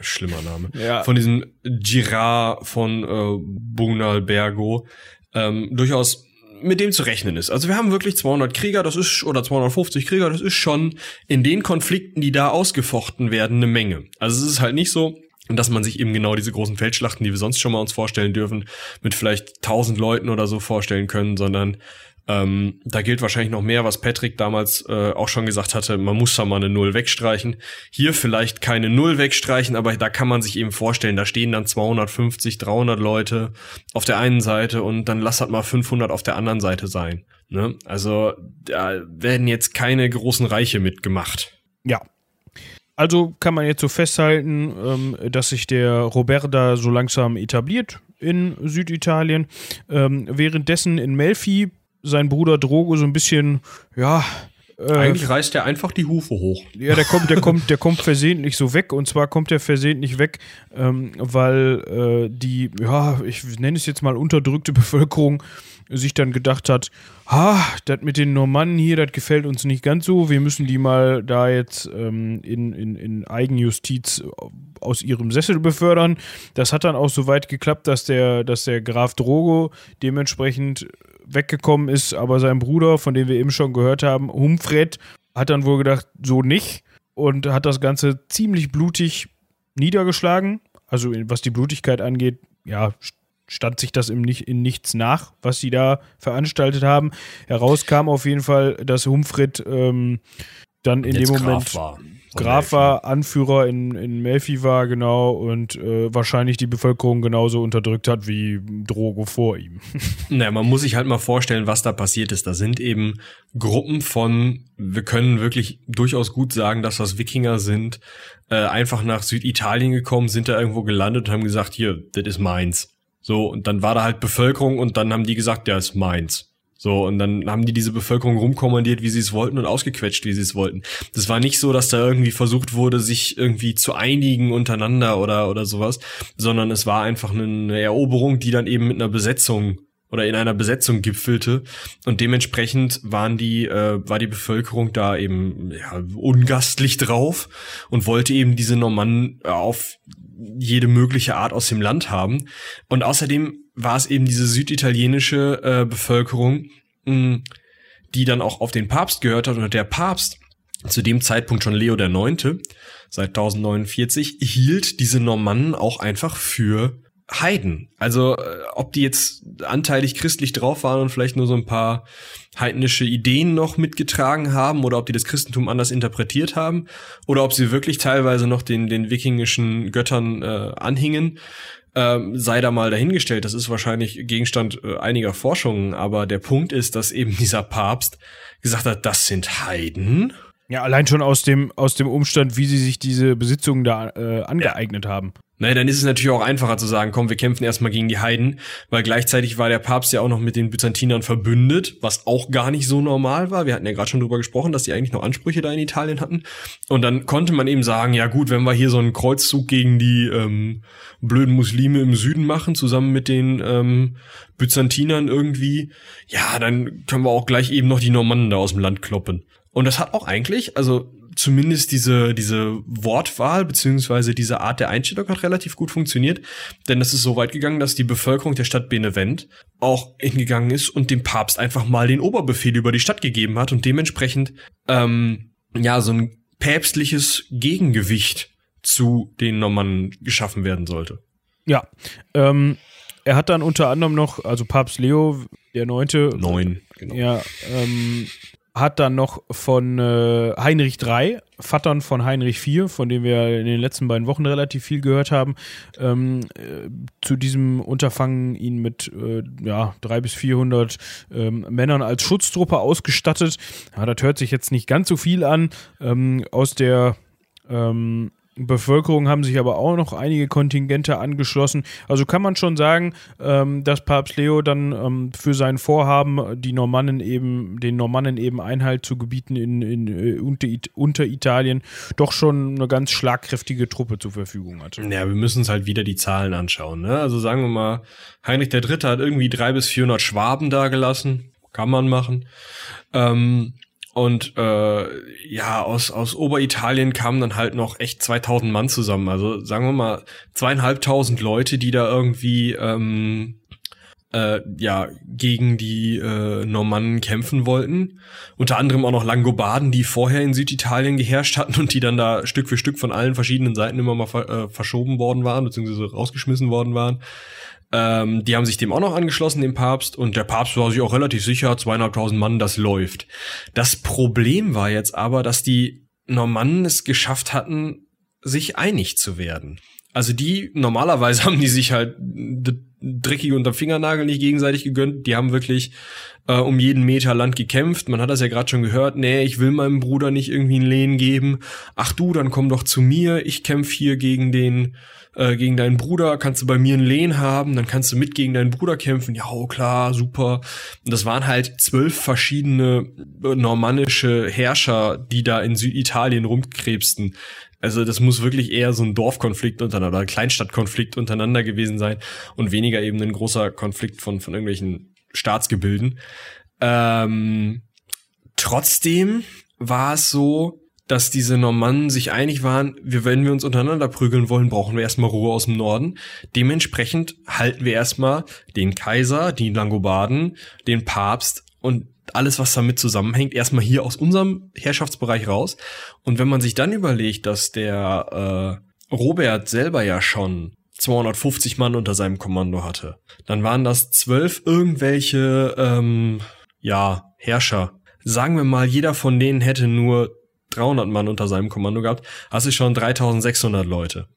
schlimmer Name, ja. von diesem Girard von äh, Bunalbergo, ähm, durchaus mit dem zu rechnen ist. Also wir haben wirklich 200 Krieger, das ist, oder 250 Krieger, das ist schon in den Konflikten, die da ausgefochten werden, eine Menge. Also es ist halt nicht so, dass man sich eben genau diese großen Feldschlachten, die wir sonst schon mal uns vorstellen dürfen, mit vielleicht 1000 Leuten oder so vorstellen können, sondern ähm, da gilt wahrscheinlich noch mehr, was Patrick damals äh, auch schon gesagt hatte, man muss da mal eine Null wegstreichen. Hier vielleicht keine Null wegstreichen, aber da kann man sich eben vorstellen, da stehen dann 250, 300 Leute auf der einen Seite und dann lass halt mal 500 auf der anderen Seite sein. Ne? Also da werden jetzt keine großen Reiche mitgemacht. Ja, also kann man jetzt so festhalten, ähm, dass sich der Roberta so langsam etabliert in Süditalien. Ähm, währenddessen in Melfi sein Bruder Drogo so ein bisschen, ja. Äh, Eigentlich reißt er einfach die Hufe hoch. Ja, der kommt, der kommt, der kommt versehentlich so weg. Und zwar kommt er versehentlich weg, ähm, weil äh, die, ja, ich nenne es jetzt mal unterdrückte Bevölkerung sich dann gedacht hat, ha, das mit den Normannen hier, das gefällt uns nicht ganz so. Wir müssen die mal da jetzt ähm, in, in, in Eigenjustiz aus ihrem Sessel befördern. Das hat dann auch so weit geklappt, dass der, dass der Graf Drogo dementsprechend weggekommen ist, aber sein Bruder, von dem wir eben schon gehört haben, Humfred, hat dann wohl gedacht, so nicht und hat das Ganze ziemlich blutig niedergeschlagen. Also was die Blutigkeit angeht, ja, stand sich das im nicht, in nichts nach, was sie da veranstaltet haben. Heraus kam auf jeden Fall, dass Humfred ähm, dann in Jetzt dem Moment war. Graf war, Anführer in, in Melfi war, genau, und äh, wahrscheinlich die Bevölkerung genauso unterdrückt hat wie Drogo vor ihm. naja, man muss sich halt mal vorstellen, was da passiert ist. Da sind eben Gruppen von, wir können wirklich durchaus gut sagen, dass das Wikinger sind, äh, einfach nach Süditalien gekommen, sind da irgendwo gelandet und haben gesagt, hier, das ist meins. So, und dann war da halt Bevölkerung und dann haben die gesagt, ja, ist meins. So, und dann haben die diese Bevölkerung rumkommandiert, wie sie es wollten und ausgequetscht, wie sie es wollten. Das war nicht so, dass da irgendwie versucht wurde, sich irgendwie zu einigen untereinander oder, oder sowas, sondern es war einfach eine Eroberung, die dann eben mit einer Besetzung oder in einer Besetzung gipfelte und dementsprechend waren die äh, war die Bevölkerung da eben ja, ungastlich drauf und wollte eben diese Normannen auf jede mögliche Art aus dem Land haben. Und außerdem war es eben diese süditalienische äh, Bevölkerung, mh, die dann auch auf den Papst gehört hat. Und der Papst zu dem Zeitpunkt schon Leo der Neunte seit 1049 hielt diese Normannen auch einfach für Heiden. Also äh, ob die jetzt anteilig christlich drauf waren und vielleicht nur so ein paar heidnische Ideen noch mitgetragen haben oder ob die das Christentum anders interpretiert haben oder ob sie wirklich teilweise noch den, den wikingischen Göttern äh, anhingen, ähm, sei da mal dahingestellt. Das ist wahrscheinlich Gegenstand äh, einiger Forschungen, aber der Punkt ist, dass eben dieser Papst gesagt hat, das sind Heiden. Ja, allein schon aus dem, aus dem Umstand, wie sie sich diese Besitzungen da äh, angeeignet ja. haben. Naja, dann ist es natürlich auch einfacher zu sagen, komm, wir kämpfen erstmal gegen die Heiden, weil gleichzeitig war der Papst ja auch noch mit den Byzantinern verbündet, was auch gar nicht so normal war. Wir hatten ja gerade schon drüber gesprochen, dass die eigentlich noch Ansprüche da in Italien hatten. Und dann konnte man eben sagen, ja gut, wenn wir hier so einen Kreuzzug gegen die ähm, blöden Muslime im Süden machen, zusammen mit den ähm, Byzantinern irgendwie, ja, dann können wir auch gleich eben noch die Normannen da aus dem Land kloppen. Und das hat auch eigentlich, also zumindest diese, diese Wortwahl beziehungsweise diese Art der Einstellung hat relativ gut funktioniert, denn es ist so weit gegangen, dass die Bevölkerung der Stadt Benevent auch hingegangen ist und dem Papst einfach mal den Oberbefehl über die Stadt gegeben hat und dementsprechend ähm, ja so ein päpstliches Gegengewicht zu den Normannen geschaffen werden sollte. Ja, ähm, er hat dann unter anderem noch, also Papst Leo der Neunte, neun, genau. ja, ähm, hat dann noch von äh, Heinrich III, Vattern von Heinrich IV, von dem wir in den letzten beiden Wochen relativ viel gehört haben, ähm, äh, zu diesem Unterfangen ihn mit äh, ja, 300 bis 400 ähm, Männern als Schutztruppe ausgestattet. Ja, das hört sich jetzt nicht ganz so viel an. Ähm, aus der ähm, Bevölkerung haben sich aber auch noch einige Kontingente angeschlossen. Also kann man schon sagen, ähm, dass Papst Leo dann ähm, für sein Vorhaben, die Normannen eben, den Normannen eben Einhalt zu gebieten in, in äh, unter, unter, Italien, doch schon eine ganz schlagkräftige Truppe zur Verfügung hatte. Ja, wir müssen uns halt wieder die Zahlen anschauen. Ne? Also sagen wir mal, Heinrich III. hat irgendwie drei bis 400 Schwaben dagelassen. Kann man machen. Ähm, und äh, ja, aus, aus Oberitalien kamen dann halt noch echt 2000 Mann zusammen. Also sagen wir mal zweieinhalbtausend Leute, die da irgendwie ähm, äh, ja gegen die äh, Normannen kämpfen wollten. Unter anderem auch noch Langobarden, die vorher in Süditalien geherrscht hatten und die dann da Stück für Stück von allen verschiedenen Seiten immer mal ver äh, verschoben worden waren, beziehungsweise rausgeschmissen worden waren. Ähm, die haben sich dem auch noch angeschlossen, dem Papst, und der Papst war sich auch relativ sicher, zweieinhalbtausend Mann, das läuft. Das Problem war jetzt aber, dass die Normannen es geschafft hatten, sich einig zu werden. Also die, normalerweise haben die sich halt dreckig unter Fingernagel nicht gegenseitig gegönnt. Die haben wirklich äh, um jeden Meter Land gekämpft. Man hat das ja gerade schon gehört. Nee, ich will meinem Bruder nicht irgendwie einen Lehen geben. Ach du, dann komm doch zu mir. Ich kämpf hier gegen den, äh, gegen deinen Bruder. Kannst du bei mir einen Lehen haben? Dann kannst du mit gegen deinen Bruder kämpfen. Ja, oh klar, super. Und das waren halt zwölf verschiedene äh, normannische Herrscher, die da in Süditalien rumkrebsten. Also das muss wirklich eher so ein Dorfkonflikt untereinander, ein Kleinstadtkonflikt untereinander gewesen sein und weniger eben ein großer Konflikt von, von irgendwelchen Staatsgebilden. Ähm, trotzdem war es so, dass diese Normannen sich einig waren, wir, wenn wir uns untereinander prügeln wollen, brauchen wir erstmal Ruhe aus dem Norden. Dementsprechend halten wir erstmal den Kaiser, die Langobarden, den Papst und alles, was damit zusammenhängt, erstmal hier aus unserem Herrschaftsbereich raus. Und wenn man sich dann überlegt, dass der äh, Robert selber ja schon 250 Mann unter seinem Kommando hatte, dann waren das zwölf irgendwelche ähm, ja Herrscher. Sagen wir mal, jeder von denen hätte nur 300 Mann unter seinem Kommando gehabt, hast du schon 3600 Leute.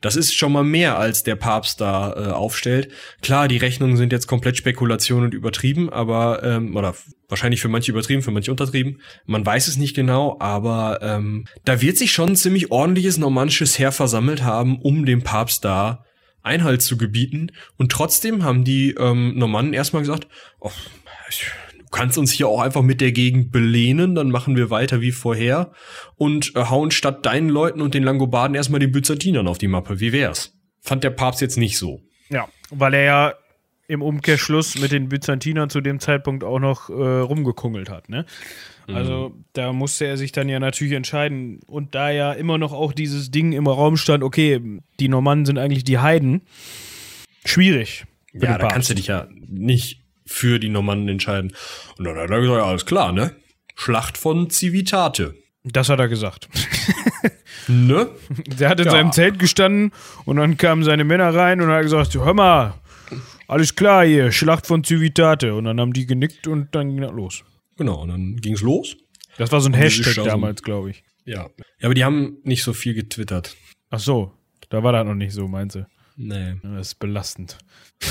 Das ist schon mal mehr, als der Papst da äh, aufstellt. Klar, die Rechnungen sind jetzt komplett Spekulation und übertrieben, aber ähm, oder wahrscheinlich für manche übertrieben, für manche untertrieben. Man weiß es nicht genau, aber ähm, da wird sich schon ein ziemlich ordentliches normannisches Heer versammelt haben, um dem Papst da Einhalt zu gebieten. Und trotzdem haben die ähm, Normannen erstmal gesagt, oh, kannst uns hier auch einfach mit der Gegend belehnen, dann machen wir weiter wie vorher und äh, hauen statt deinen Leuten und den Langobarden erstmal den Byzantinern auf die Mappe. Wie wär's? Fand der Papst jetzt nicht so. Ja, weil er ja im Umkehrschluss mit den Byzantinern zu dem Zeitpunkt auch noch äh, rumgekungelt hat, ne? Also mhm. da musste er sich dann ja natürlich entscheiden. Und da ja immer noch auch dieses Ding im Raum stand, okay, die Normannen sind eigentlich die Heiden, schwierig. Ja, da kannst du dich ja nicht für die Normannen entscheiden. Und dann hat er gesagt, ja, alles klar, ne? Schlacht von Civitate. Das hat er gesagt. ne? Der hat in ja. seinem Zelt gestanden und dann kamen seine Männer rein und hat gesagt, hör mal, alles klar hier, Schlacht von Civitate. Und dann haben die genickt und dann ging das los. Genau, und dann ging's los. Das war so ein Hashtag damals, glaube ich. Ja. Ja, aber die haben nicht so viel getwittert. Ach so, da war das noch nicht so, meinst du? Nee. Das ist belastend.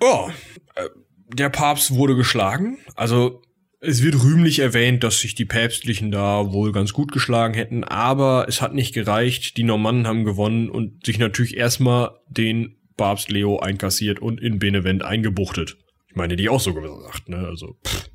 Ja, äh, der Papst wurde geschlagen. Also es wird rühmlich erwähnt, dass sich die Päpstlichen da wohl ganz gut geschlagen hätten, aber es hat nicht gereicht. Die Normannen haben gewonnen und sich natürlich erstmal den Papst Leo einkassiert und in Benevent eingebuchtet. Ich meine, die auch so gesagt, ne? Also, pff.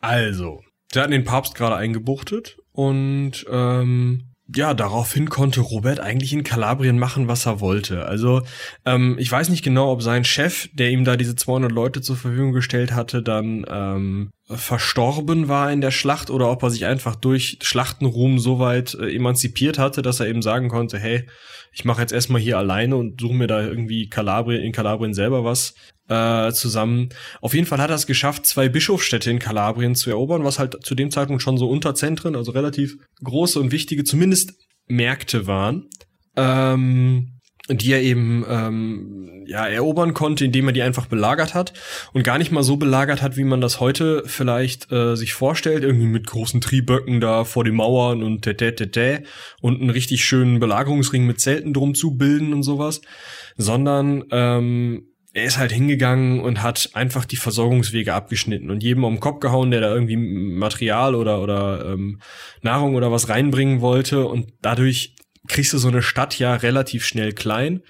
also, sie hatten den Papst gerade eingebuchtet und ähm, ja, daraufhin konnte Robert eigentlich in Kalabrien machen, was er wollte. Also ähm, ich weiß nicht genau, ob sein Chef, der ihm da diese 200 Leute zur Verfügung gestellt hatte, dann ähm, verstorben war in der Schlacht oder ob er sich einfach durch Schlachtenruhm so weit äh, emanzipiert hatte, dass er eben sagen konnte, hey, ich mache jetzt erstmal hier alleine und suche mir da irgendwie Kalabrien, in Kalabrien selber was äh, zusammen. Auf jeden Fall hat er es geschafft, zwei Bischofsstädte in Kalabrien zu erobern, was halt zu dem Zeitpunkt schon so Unterzentren, also relativ große und wichtige, zumindest Märkte waren. Ähm, die er eben ähm, ja erobern konnte, indem er die einfach belagert hat und gar nicht mal so belagert hat, wie man das heute vielleicht äh, sich vorstellt, irgendwie mit großen Trieböcken da vor den Mauern und tete tete und einen richtig schönen Belagerungsring mit Zelten drum zu bilden und sowas, sondern ähm, er ist halt hingegangen und hat einfach die Versorgungswege abgeschnitten und jedem um den Kopf gehauen, der da irgendwie Material oder, oder ähm, Nahrung oder was reinbringen wollte. Und dadurch kriegst du so eine Stadt ja relativ schnell klein.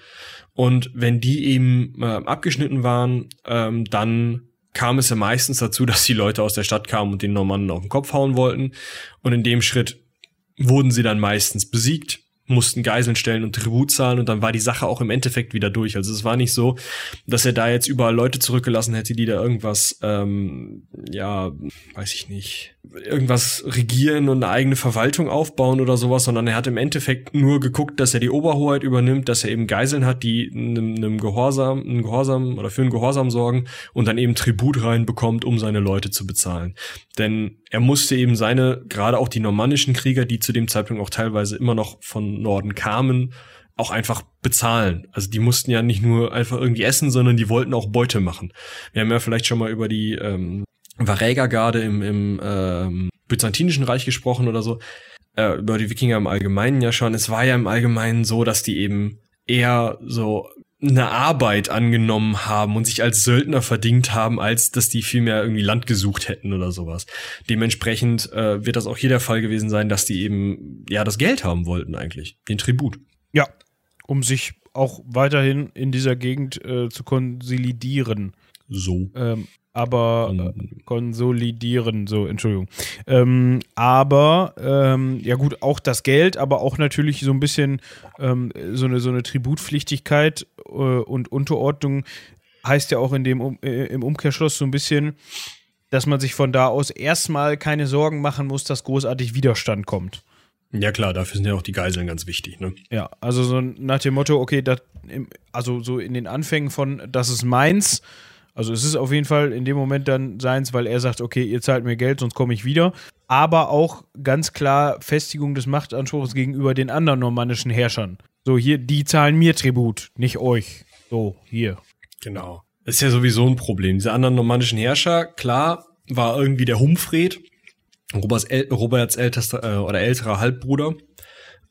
Und wenn die eben äh, abgeschnitten waren, ähm, dann kam es ja meistens dazu, dass die Leute aus der Stadt kamen und den Normannen auf den Kopf hauen wollten. Und in dem Schritt wurden sie dann meistens besiegt mussten Geiseln stellen und Tribut zahlen und dann war die Sache auch im Endeffekt wieder durch. Also es war nicht so, dass er da jetzt überall Leute zurückgelassen hätte, die da irgendwas, ähm, ja, weiß ich nicht, irgendwas regieren und eine eigene Verwaltung aufbauen oder sowas, sondern er hat im Endeffekt nur geguckt, dass er die Oberhoheit übernimmt, dass er eben Geiseln hat, die einem, einem Gehorsam, einem Gehorsam oder für einen Gehorsam sorgen und dann eben Tribut reinbekommt, um seine Leute zu bezahlen. Denn er musste eben seine, gerade auch die normannischen Krieger, die zu dem Zeitpunkt auch teilweise immer noch von Norden kamen, auch einfach bezahlen. Also die mussten ja nicht nur einfach irgendwie essen, sondern die wollten auch Beute machen. Wir haben ja vielleicht schon mal über die ähm, Varägergarde im, im ähm, Byzantinischen Reich gesprochen oder so, äh, über die Wikinger im Allgemeinen ja schon. Es war ja im Allgemeinen so, dass die eben eher so eine Arbeit angenommen haben und sich als Söldner verdient haben, als dass die vielmehr irgendwie Land gesucht hätten oder sowas. Dementsprechend äh, wird das auch hier der Fall gewesen sein, dass die eben ja das Geld haben wollten eigentlich, den Tribut. Ja, um sich auch weiterhin in dieser Gegend äh, zu konsolidieren. So. Ähm, aber äh, konsolidieren, so, Entschuldigung. Ähm, aber, ähm, ja gut, auch das Geld, aber auch natürlich so ein bisschen ähm, so, eine, so eine Tributpflichtigkeit äh, und Unterordnung heißt ja auch in dem, um, äh, im Umkehrschluss so ein bisschen, dass man sich von da aus erstmal keine Sorgen machen muss, dass großartig Widerstand kommt. Ja klar, dafür sind ja auch die Geiseln ganz wichtig, ne? Ja, also so nach dem Motto, okay, dat, also so in den Anfängen von, das ist meins, also es ist auf jeden Fall in dem Moment dann seins, weil er sagt, okay, ihr zahlt mir Geld, sonst komme ich wieder. Aber auch ganz klar Festigung des Machtanspruchs gegenüber den anderen normannischen Herrschern. So, hier, die zahlen mir Tribut, nicht euch. So, hier. Genau. Das ist ja sowieso ein Problem. Diese anderen normannischen Herrscher, klar, war irgendwie der Humfred, Roberts, El Roberts ältester äh, oder älterer Halbbruder,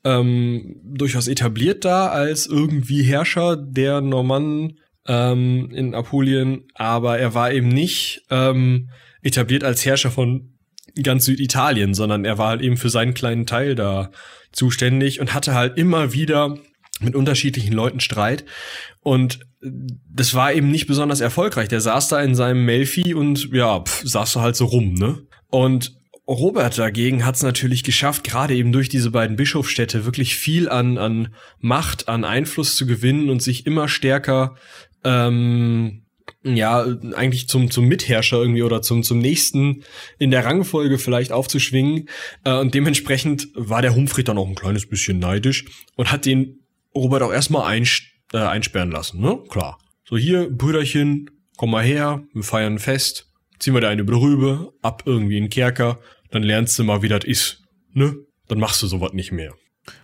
ähm, durchaus etabliert da als irgendwie Herrscher der Normannen ähm, in Apulien, aber er war eben nicht ähm, etabliert als Herrscher von ganz Süditalien, sondern er war halt eben für seinen kleinen Teil da zuständig und hatte halt immer wieder mit unterschiedlichen Leuten Streit und das war eben nicht besonders erfolgreich. Der saß da in seinem Melfi und ja, pff, saß da halt so rum, ne? Und Robert dagegen hat es natürlich geschafft, gerade eben durch diese beiden Bischofsstädte wirklich viel an, an Macht, an Einfluss zu gewinnen und sich immer stärker ähm, ja, eigentlich zum, zum Mitherrscher irgendwie oder zum, zum nächsten in der Rangfolge vielleicht aufzuschwingen. Äh, und dementsprechend war der Humfried dann auch ein kleines bisschen neidisch und hat den Robert auch erstmal einsch äh, einsperren lassen, ne? Klar. So hier, Brüderchen, komm mal her, wir feiern ein Fest, ziehen wir da eine Brübe, ab irgendwie in den Kerker, dann lernst du mal, wie das ist, ne? Dann machst du sowas nicht mehr.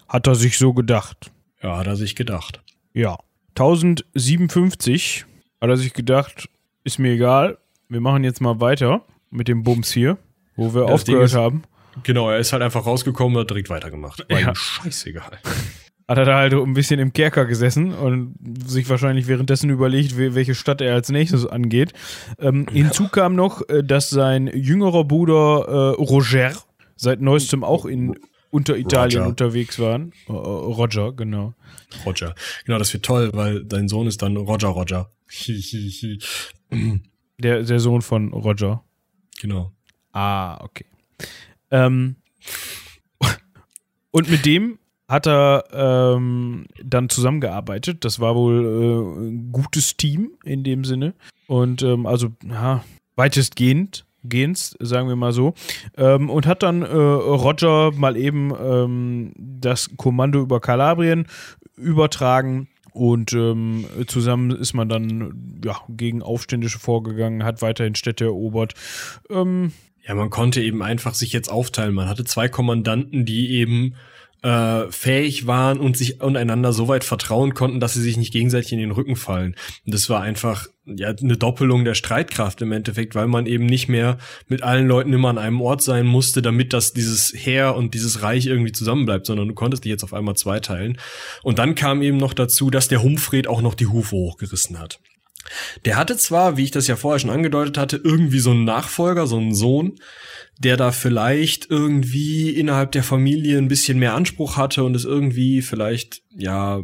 Hat er sich so gedacht? Ja, hat er sich gedacht. Ja. 1057 hat er sich gedacht, ist mir egal, wir machen jetzt mal weiter mit dem Bums hier, wo wir das aufgehört ist, haben. Genau, er ist halt einfach rausgekommen und hat direkt weitergemacht. War ja. scheißegal. Hat er da halt ein bisschen im Kerker gesessen und sich wahrscheinlich währenddessen überlegt, welche Stadt er als nächstes angeht. Ähm, ja. Hinzu kam noch, äh, dass sein jüngerer Bruder äh, Roger seit neuestem auch in Unteritalien Roger. unterwegs waren. Uh, Roger, genau. Roger. Genau, das wird toll, weil dein Sohn ist dann Roger Roger. der, der Sohn von Roger. Genau. Ah, okay. Ähm, und mit dem hat er ähm, dann zusammengearbeitet. Das war wohl äh, ein gutes Team in dem Sinne. Und ähm, also, ja, weitestgehend Gens, sagen wir mal so, ähm, und hat dann äh, Roger mal eben ähm, das Kommando über Kalabrien übertragen und ähm, zusammen ist man dann ja, gegen Aufständische vorgegangen, hat weiterhin Städte erobert. Ähm, ja, man konnte eben einfach sich jetzt aufteilen. Man hatte zwei Kommandanten, die eben äh, fähig waren und sich untereinander so weit vertrauen konnten, dass sie sich nicht gegenseitig in den Rücken fallen. Und das war einfach ja eine Doppelung der Streitkraft im Endeffekt, weil man eben nicht mehr mit allen Leuten immer an einem Ort sein musste, damit das dieses Heer und dieses Reich irgendwie zusammenbleibt, sondern du konntest dich jetzt auf einmal zweiteilen. Und dann kam eben noch dazu, dass der Humfred auch noch die Hufe hochgerissen hat. Der hatte zwar, wie ich das ja vorher schon angedeutet hatte, irgendwie so einen Nachfolger, so einen Sohn, der da vielleicht irgendwie innerhalb der Familie ein bisschen mehr Anspruch hatte und es irgendwie vielleicht, ja,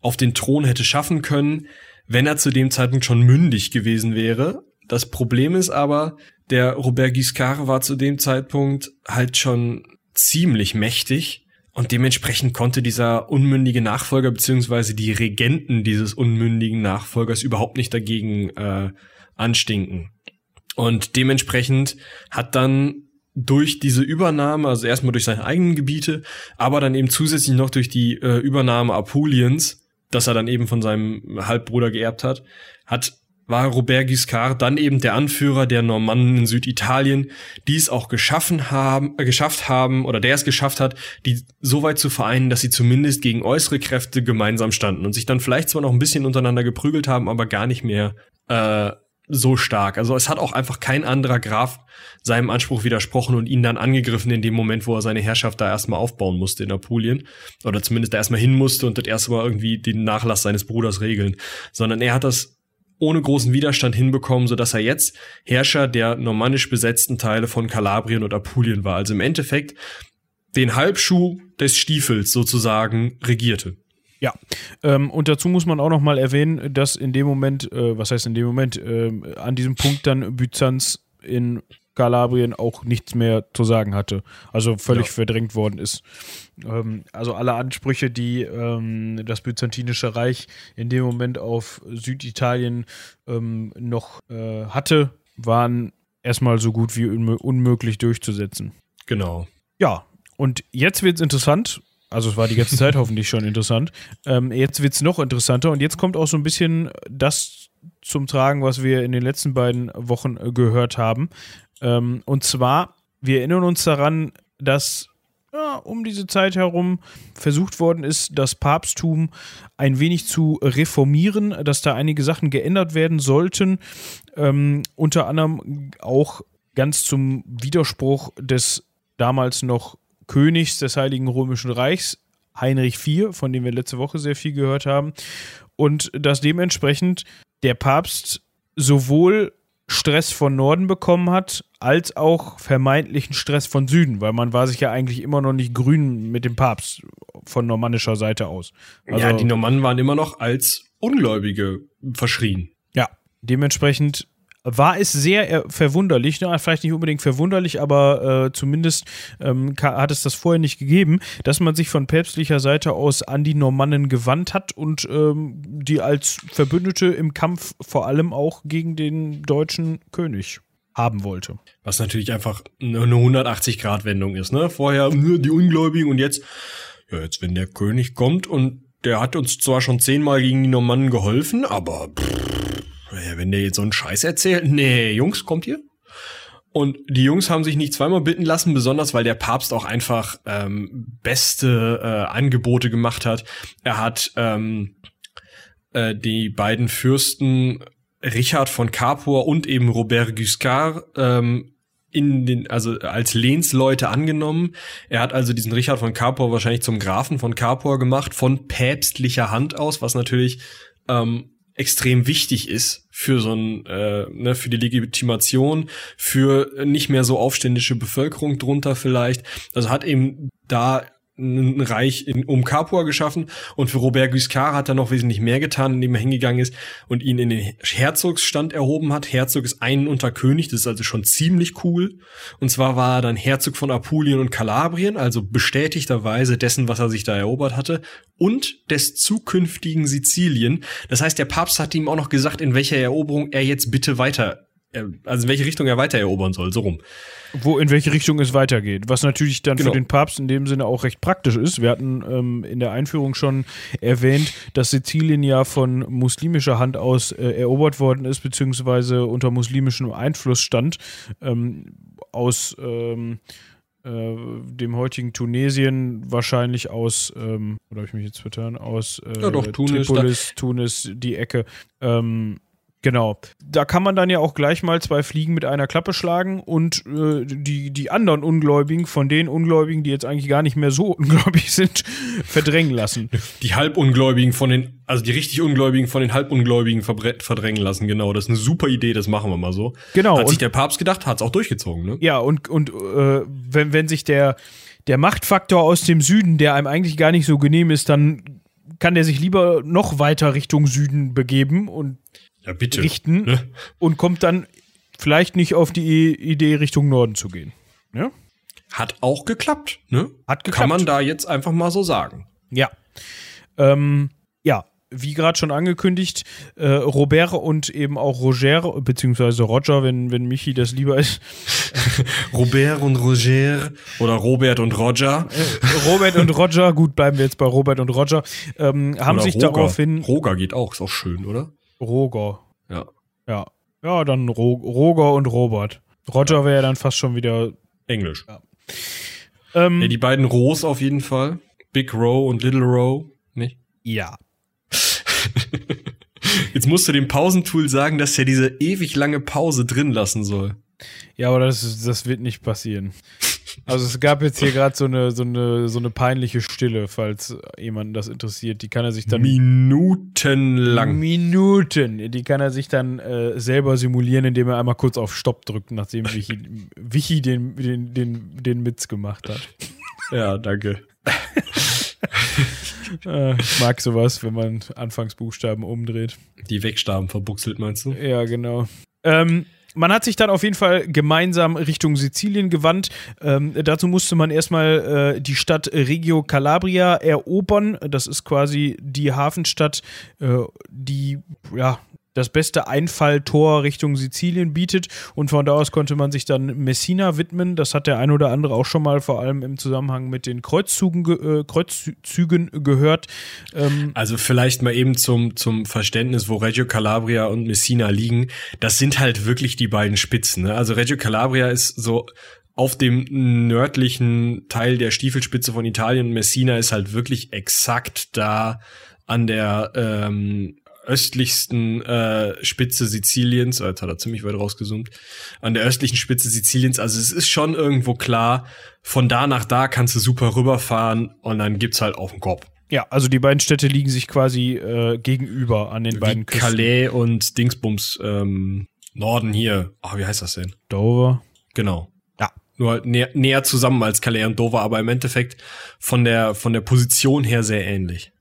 auf den Thron hätte schaffen können, wenn er zu dem Zeitpunkt schon mündig gewesen wäre. Das Problem ist aber, der Robert Giscard war zu dem Zeitpunkt halt schon ziemlich mächtig Und dementsprechend konnte dieser unmündige Nachfolger beziehungsweise die Regenten dieses unmündigen Nachfolgers überhaupt nicht dagegen äh, anstinken. Und dementsprechend hat dann durch diese Übernahme, also erstmal durch seine eigenen Gebiete, aber dann eben zusätzlich noch durch die äh, Übernahme Apuliens, das er dann eben von seinem Halbbruder geerbt hat, hat war Robert Guiscard dann eben der Anführer der Normannen in Süditalien, die es auch geschaffen haben, äh, geschafft haben oder der es geschafft hat, die so weit zu vereinen, dass sie zumindest gegen äußere Kräfte gemeinsam standen und sich dann vielleicht zwar noch ein bisschen untereinander geprügelt haben, aber gar nicht mehr äh, so stark. Also es hat auch einfach kein anderer Graf seinem Anspruch widersprochen und ihn dann angegriffen in dem Moment, wo er seine Herrschaft da erstmal aufbauen musste in Apulien. Oder zumindest da erstmal hin musste und das erstmal irgendwie den Nachlass seines Bruders regeln. Sondern er hat das ohne großen Widerstand hinbekommen, so dass er jetzt Herrscher der normannisch besetzten Teile von Kalabrien und Apulien war. Also im Endeffekt den Halbschuh des Stiefels sozusagen regierte. Ja, ähm, und dazu muss man auch noch mal erwähnen, dass in dem Moment, äh, was heißt in dem Moment, äh, an diesem Punkt dann Byzanz in Kalabrien auch nichts mehr zu sagen hatte. Also völlig ja. verdrängt worden ist. Ähm, also alle Ansprüche, die ähm, das Byzantinische Reich in dem Moment auf Süditalien ähm, noch äh, hatte, waren erstmal so gut wie unmö unmöglich durchzusetzen. Genau. Ja, und jetzt wird es interessant. Also es war die ganze Zeit hoffentlich schon interessant. Ähm, jetzt wird es noch interessanter und jetzt kommt auch so ein bisschen das zum Tragen, was wir in den letzten beiden Wochen äh, gehört haben. Ähm, und zwar, wir erinnern uns daran, dass ja, um diese Zeit herum versucht worden ist, das Papsttum ein wenig zu reformieren, dass da einige Sachen geändert werden sollten. Ähm, unter anderem auch ganz zum Widerspruch des damals noch Königs des Heiligen Römischen Reichs, Heinrich IV, von dem wir letzte Woche sehr viel gehört haben. Und dass dementsprechend der Papst sowohl Stress von Norden bekommen hat, als auch vermeintlichen Stress von Süden, weil man war sich ja eigentlich immer noch nicht grün mit dem Papst von normannischer Seite aus. Also, ja, die Normannen waren immer noch als Ungläubige verschrien. Ja, dementsprechend war es sehr äh, verwunderlich, ne? vielleicht nicht unbedingt verwunderlich, aber äh, zumindest ähm, hat es das vorher nicht gegeben, dass man sich von päpstlicher Seite aus an die Normannen gewandt hat und ähm, die als Verbündete im Kampf vor allem auch gegen den deutschen König haben wollte. Was natürlich einfach eine 180-Grad-Wendung ist, ne? Vorher die Ungläubigen und jetzt, ja, jetzt wenn der König kommt und der hat uns zwar schon zehnmal gegen die Normannen geholfen, aber pff, wenn der jetzt so einen Scheiß erzählt, nee, Jungs, kommt ihr? Und die Jungs haben sich nicht zweimal bitten lassen, besonders weil der Papst auch einfach ähm, beste äh, Angebote gemacht hat. Er hat ähm, äh, die beiden Fürsten Richard von Capua und eben Robert Guiscard ähm, in den, also als Lehnsleute angenommen. Er hat also diesen Richard von Capua wahrscheinlich zum Grafen von Capua gemacht, von päpstlicher Hand aus, was natürlich ähm, extrem wichtig ist für so ein, äh, ne, für die Legitimation, für nicht mehr so aufständische Bevölkerung drunter vielleicht. Also hat eben da ein Reich in, um Capua geschaffen und für Robert Guiscard hat er noch wesentlich mehr getan, indem er hingegangen ist und ihn in den Herzogsstand erhoben hat. Herzog ist ein unter König, das ist also schon ziemlich cool. Und zwar war er dann Herzog von Apulien und Kalabrien, also bestätigterweise dessen, was er sich da erobert hatte, und des zukünftigen Sizilien. Das heißt, der Papst hat ihm auch noch gesagt, in welcher Eroberung er jetzt bitte weiter also in welche Richtung er weiter erobern soll, so rum. Wo, in welche Richtung es weitergeht. Was natürlich dann genau. für den Papst in dem Sinne auch recht praktisch ist. Wir hatten ähm, in der Einführung schon erwähnt, dass Sizilien ja von muslimischer Hand aus äh, erobert worden ist, beziehungsweise unter muslimischem Einfluss stand. Ähm, aus ähm, äh, dem heutigen Tunesien, wahrscheinlich aus, ähm, oder habe ich mich jetzt vertan, aus äh, ja, doch, Tunis, Tripolis, Tunis, die Ecke. Ähm, Genau. Da kann man dann ja auch gleich mal zwei Fliegen mit einer Klappe schlagen und äh, die, die anderen Ungläubigen von den Ungläubigen, die jetzt eigentlich gar nicht mehr so ungläubig sind, verdrängen lassen. Die Halbungläubigen von den, also die richtig Ungläubigen von den Halbungläubigen verdrängen lassen, genau. Das ist eine super Idee, das machen wir mal so. Genau. Hat sich der Papst gedacht, hat es auch durchgezogen, ne? Ja, und, und äh, wenn, wenn sich der, der Machtfaktor aus dem Süden, der einem eigentlich gar nicht so genehm ist, dann kann der sich lieber noch weiter Richtung Süden begeben und ja, bitte. richten ne? und kommt dann vielleicht nicht auf die Idee, Richtung Norden zu gehen. Ja? Hat auch geklappt, ne? Hat geklappt. Kann man da jetzt einfach mal so sagen. Ja. Ähm, ja, wie gerade schon angekündigt, äh, Robert und eben auch Roger, beziehungsweise Roger, wenn, wenn Michi das lieber ist. Robert und Roger oder Robert und Roger. Äh, Robert und Roger, gut, bleiben wir jetzt bei Robert und Roger, ähm, haben oder sich Roger. daraufhin. Roger geht auch, ist auch schön, oder? Roger. Ja. Ja. Ja, dann Ro Roger und Robert. Roger wäre ja dann fast schon wieder. Englisch. Ähm, Ja, die beiden Rows auf jeden Fall. Big Row und Little Row. Nicht? ja. Jetzt musst du dem Pausentool sagen, dass er diese ewig lange Pause drin lassen soll. Ja, aber das, das wird nicht passieren. Also es gab jetzt hier gerade so eine, so, eine, so eine peinliche Stille, falls jemanden das interessiert. Die kann er sich dann Minutenlang. Minuten, die kann er sich dann äh, selber simulieren, indem er einmal kurz auf Stopp drückt, nachdem Wichi, Wichi den, den, den, den Mitz gemacht hat. Ja, danke. Äh, ich mag sowas, wenn man Anfangsbuchstaben umdreht. Die Wegstaben verbuchselt, meinst du? Ja, genau. Ähm, man hat sich dann auf jeden Fall gemeinsam Richtung Sizilien gewandt. Ähm, dazu musste man erstmal äh, die Stadt Reggio Calabria erobern. Das ist quasi die Hafenstadt, äh, die ja das beste Einfalltor Richtung Sizilien bietet. Und von da aus konnte man sich dann Messina widmen. Das hat der ein oder andere auch schon mal vor allem im Zusammenhang mit den Kreuzzügen, ge äh, Kreuzzügen gehört. Ähm, Also vielleicht mal eben zum, zum Verständnis, wo Reggio Calabria und Messina liegen. Das sind halt wirklich die beiden Spitzen. Ne? Also Reggio Calabria ist so auf dem nördlichen Teil der Stiefelspitze von Italien Messina ist halt wirklich exakt da an der ähm, östlichsten äh, Spitze Siziliens, jetzt hat er ziemlich weit rausgezoomt, an der östlichen Spitze Siziliens. Also es ist schon irgendwo klar, von da nach da kannst du super rüberfahren und dann gibt's halt auf den Kopf. Ja, also die beiden Städte liegen sich quasi äh, gegenüber an den beiden Wie Küsten. Calais und Dingsbums ähm, Norden hier. Ach, wie heißt das denn? Dover. Genau. Ja. Nur halt näher, näher zusammen als Calais und Dover, aber im Endeffekt von der von der Position her sehr ähnlich.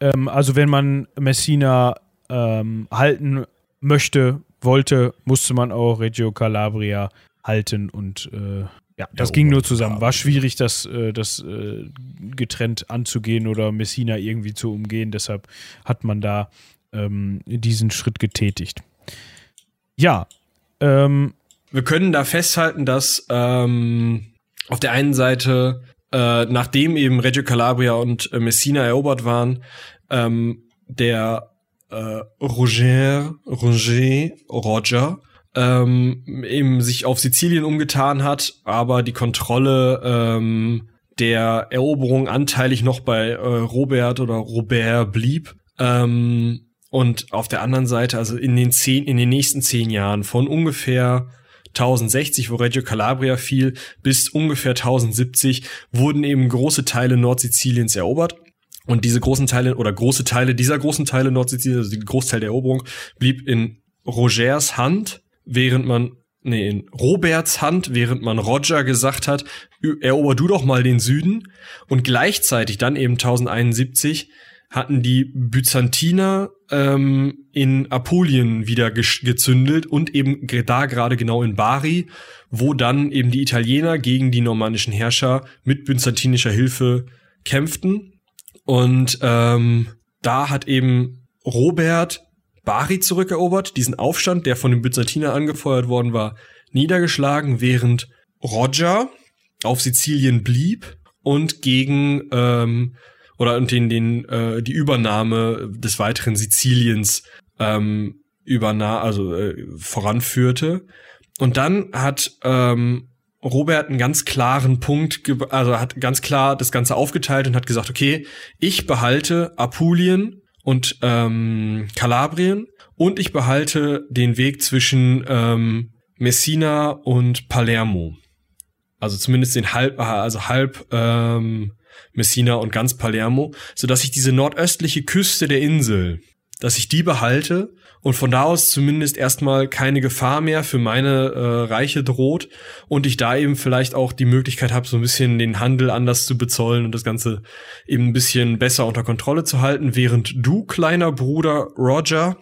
Ähm, also wenn man Messina ähm, halten möchte, wollte, musste man auch Reggio Calabria halten und äh, ja, das Ja, ging nur zusammen. War schwierig, das, äh, das äh, getrennt anzugehen oder Messina irgendwie zu umgehen. Deshalb hat man da ähm, diesen Schritt getätigt. Ja, ähm, Wir können da festhalten, dass ähm, auf der einen Seite, äh, nachdem eben Reggio Calabria und äh, Messina erobert waren, ähm, der äh, Roger, Roger, Roger, ähm, eben sich auf Sizilien umgetan hat, aber die Kontrolle ähm, der Eroberung anteilig noch bei äh, Robert oder Robert blieb. Ähm, und auf der anderen Seite, also in den zehn, in den nächsten zehn Jahren von ungefähr 1060, wo Reggio Calabria fiel, bis ungefähr 1070 wurden eben große Teile Nordsiziliens erobert. Und diese großen Teile oder große Teile dieser großen Teile Nordsiziliens, also die Großteil der Eroberung, blieb in Rogers Hand, während man, nee, in Roberts Hand, während man Roger gesagt hat, "Ü- erober du doch mal den Süden. Und gleichzeitig dann eben 1071 hatten die Byzantiner ähm, in Apulien wieder gezündelt und eben da gerade genau in Bari, wo dann eben die Italiener gegen die normannischen Herrscher mit byzantinischer Hilfe kämpften. Und ähm, da hat eben Robert Bari zurückerobert, diesen Aufstand, der von den Byzantinern angefeuert worden war, niedergeschlagen, während Roger auf Sizilien blieb und gegen ähm, oder und den, den äh, die Übernahme des weiteren Siziliens ähm, übernahm, also äh, voranführte. Und dann hat ähm, Robert einen ganz klaren Punkt, also hat ganz klar das Ganze aufgeteilt und hat gesagt, okay, ich behalte Apulien und ähm, Kalabrien und ich behalte den Weg zwischen ähm, Messina und Palermo. Also zumindest den halb, also halb ähm, Messina und ganz Palermo, so dass ich diese nordöstliche Küste der Insel, dass ich die behalte und von da aus zumindest erstmal keine Gefahr mehr für meine äh, Reiche droht und ich da eben vielleicht auch die Möglichkeit habe, so ein bisschen den Handel anders zu bezollen und das Ganze eben ein bisschen besser unter Kontrolle zu halten, während du, kleiner Bruder Roger,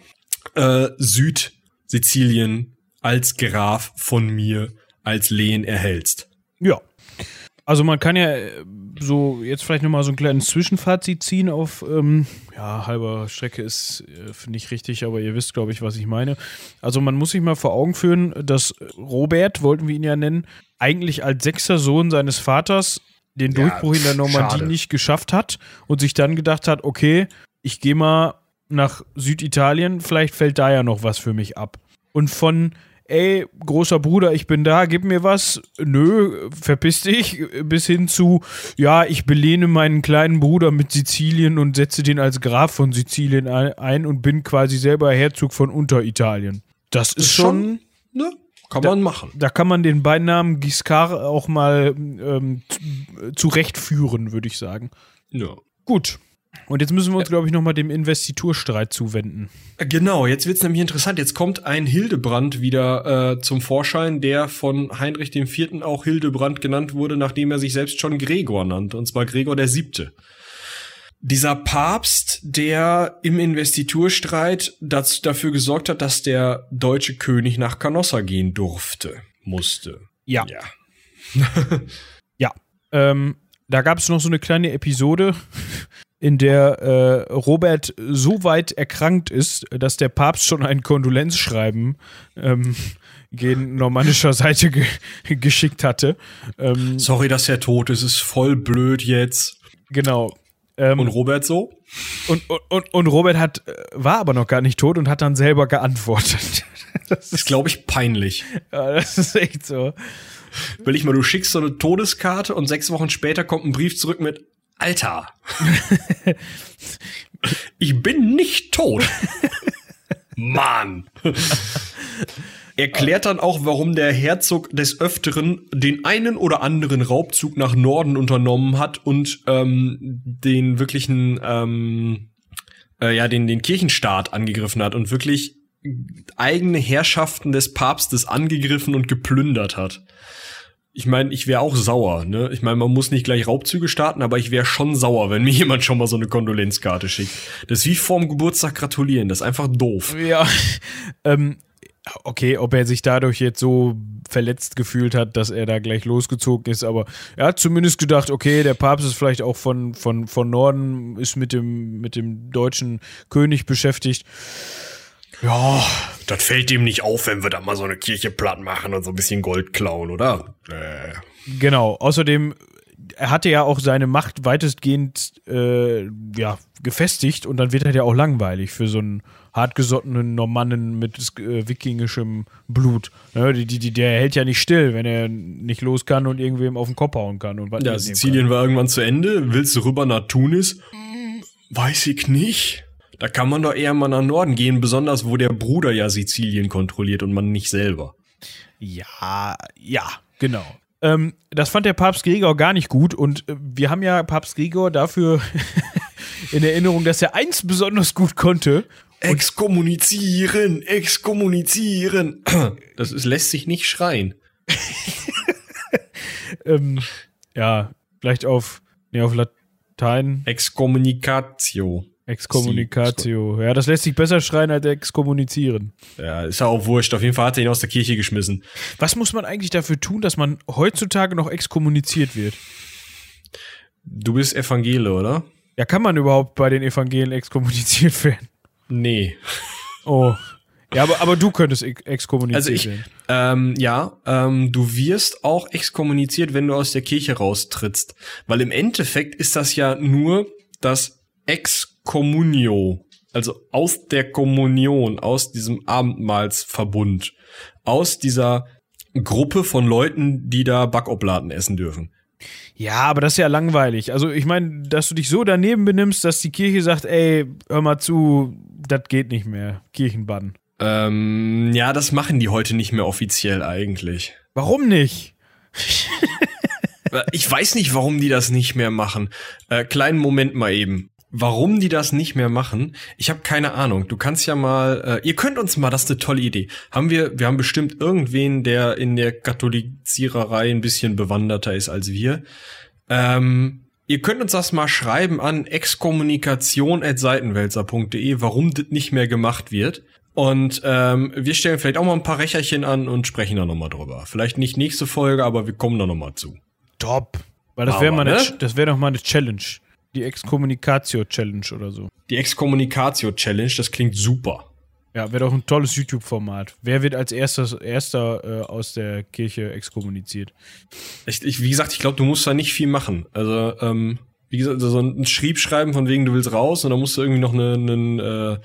äh, Südsizilien als Graf von mir als Lehen erhältst. ja. Also man kann ja äh, so jetzt vielleicht nochmal so ein kleines Zwischenfazit ziehen auf, ähm, ja, halber Strecke ist, äh, nicht richtig, aber ihr wisst, glaube ich, was ich meine. Also man muss sich mal vor Augen führen, dass Robert, wollten wir ihn ja nennen, eigentlich als sechster Sohn seines Vaters den Durchbruch ja, in der Normandie schade. nicht geschafft hat und sich dann gedacht hat, okay, ich gehe mal nach Süditalien, vielleicht fällt da ja noch was für mich ab. Und von ey, großer Bruder, ich bin da, gib mir was. Nö, verpiss dich. Bis hin zu, ja, ich belehne meinen kleinen Bruder mit Sizilien und setze den als Graf von Sizilien ein und bin quasi selber Herzog von Unteritalien. Das ist, schon, ne? Kann man machen. Da kann man den Beinamen Giscard auch mal ähm, zurechtführen, würde ich sagen. Ja. Gut. Und jetzt müssen wir uns, glaube ich, nochmal dem Investiturstreit zuwenden. Genau, jetzt wird es nämlich interessant. Jetzt kommt ein Hildebrand wieder äh, zum Vorschein, der von Heinrich IV. auch Hildebrand genannt wurde, nachdem er sich selbst schon Gregor nannte, und zwar Gregor der Siebte. Dieser Papst, der im Investiturstreit das, dafür gesorgt hat, dass der deutsche König nach Canossa gehen durfte, musste. Ja. Ja. ja. Ähm, da gab es noch so eine kleine Episode, in der äh, Robert so weit erkrankt ist, dass der Papst schon ein Kondolenzschreiben ähm, gegen normannischer Seite ge geschickt hatte. Ähm, Sorry, dass er tot ist, ist voll blöd jetzt. Genau. Ähm, und Robert so? Und, und, und Robert hat, äh, war aber noch gar nicht tot und hat dann selber geantwortet. Das ist, glaube ich, peinlich. Ja, das ist echt so. Will ich mal, du schickst so eine Todeskarte und sechs Wochen später kommt ein Brief zurück mit Alter. ich bin nicht tot. Mann. Erklärt dann auch, warum der Herzog des Öfteren den einen oder anderen Raubzug nach Norden unternommen hat und ähm, den wirklichen, ähm, äh, ja, den, den Kirchenstaat angegriffen hat und wirklich eigene Herrschaften des Papstes angegriffen und geplündert hat ich meine, ich wäre auch sauer, ne? Ich meine, man muss nicht gleich Raubzüge starten, aber ich wäre schon sauer, wenn mir jemand schon mal so eine Kondolenzkarte schickt. Das ist wie vorm Geburtstag gratulieren, das ist einfach doof. Ja. Ähm, okay, ob er sich dadurch jetzt so verletzt gefühlt hat, dass er da gleich losgezogen ist, aber er hat zumindest gedacht, okay, der Papst ist vielleicht auch von, von, von Norden, ist mit dem, mit dem deutschen König beschäftigt. Ja, das fällt ihm nicht auf, wenn wir da mal so eine Kirche platt machen und so ein bisschen Gold klauen, oder? Äh. Genau. Außerdem, er hatte ja auch seine Macht weitestgehend äh, ja, gefestigt und dann wird er ja auch langweilig für so einen hartgesottenen Normannen mit äh, wikingischem Blut. Ja, die, die, der hält ja nicht still, wenn er nicht los kann und irgendwem auf den Kopf hauen kann. Und ja, Sizilien kann. war irgendwann zu Ende. Willst du rüber nach Tunis? Weiß ich nicht. Da kann man doch eher mal nach Norden gehen, besonders wo der Bruder ja Sizilien kontrolliert und man nicht selber. Ja, ja, genau. Ähm, das fand der Papst Gregor gar nicht gut und äh, wir haben ja Papst Gregor dafür in Erinnerung, dass er eins besonders gut konnte. Exkommunizieren, exkommunizieren. Das ist, lässt sich nicht schreien. ähm, ja, vielleicht auf, nee, auf Latein. Exkommunicatio. Exkommunikatio. Ja, das lässt sich besser schreien als exkommunizieren. Ja, ist ja auch wurscht. Auf jeden Fall hat er ihn aus der Kirche geschmissen. Was muss man eigentlich dafür tun, dass man heutzutage noch exkommuniziert wird? Du bist Evangele, oder? Ja, kann man überhaupt bei den Evangelien exkommuniziert werden? Nee. Oh. Ja, aber, aber du könntest exkommuniziert also ich, werden. Ähm, ja, ähm, du wirst auch exkommuniziert, wenn du aus der Kirche raustrittst. Weil im Endeffekt ist das ja nur das Excommunio, also aus der Kommunion, aus diesem Abendmahlsverbund, aus dieser Gruppe von Leuten, die da Backoblaten essen dürfen. Ja, aber das ist ja langweilig. Also ich meine, dass du dich so daneben benimmst, dass die Kirche sagt, ey, hör mal zu, das geht nicht mehr. Kirchenbann. Ähm, ja, das machen die heute nicht mehr offiziell eigentlich. Warum nicht? ich weiß nicht, warum die das nicht mehr machen. Äh, kleinen Moment mal eben. Warum die das nicht mehr machen, ich habe keine Ahnung. Du kannst ja mal, äh, ihr könnt uns mal, das ist eine tolle Idee. Haben wir, wir haben bestimmt irgendwen, der in der Katholiziererei ein bisschen bewanderter ist als wir. Ähm, ihr könnt uns das mal schreiben an exkommunikation@seitenwälzer.de, warum das nicht mehr gemacht wird. Und ähm, wir stellen vielleicht auch mal ein paar Recherchen an und sprechen da nochmal drüber. Vielleicht nicht nächste Folge, aber wir kommen da nochmal zu. top. Weil das wäre mal ne? das wäre doch mal eine Challenge. Die Excommunicatio Challenge oder so. Die Excommunicatio Challenge, das klingt super. Ja, wäre doch ein tolles YouTube-Format. Wer wird als erster, erster äh, aus der Kirche exkommuniziert? Ich, ich, wie gesagt, ich glaube, du musst da nicht viel machen. Also, ähm, wie gesagt, so ein Schrieb schreiben von wegen, du willst raus und dann musst du irgendwie noch eine, eine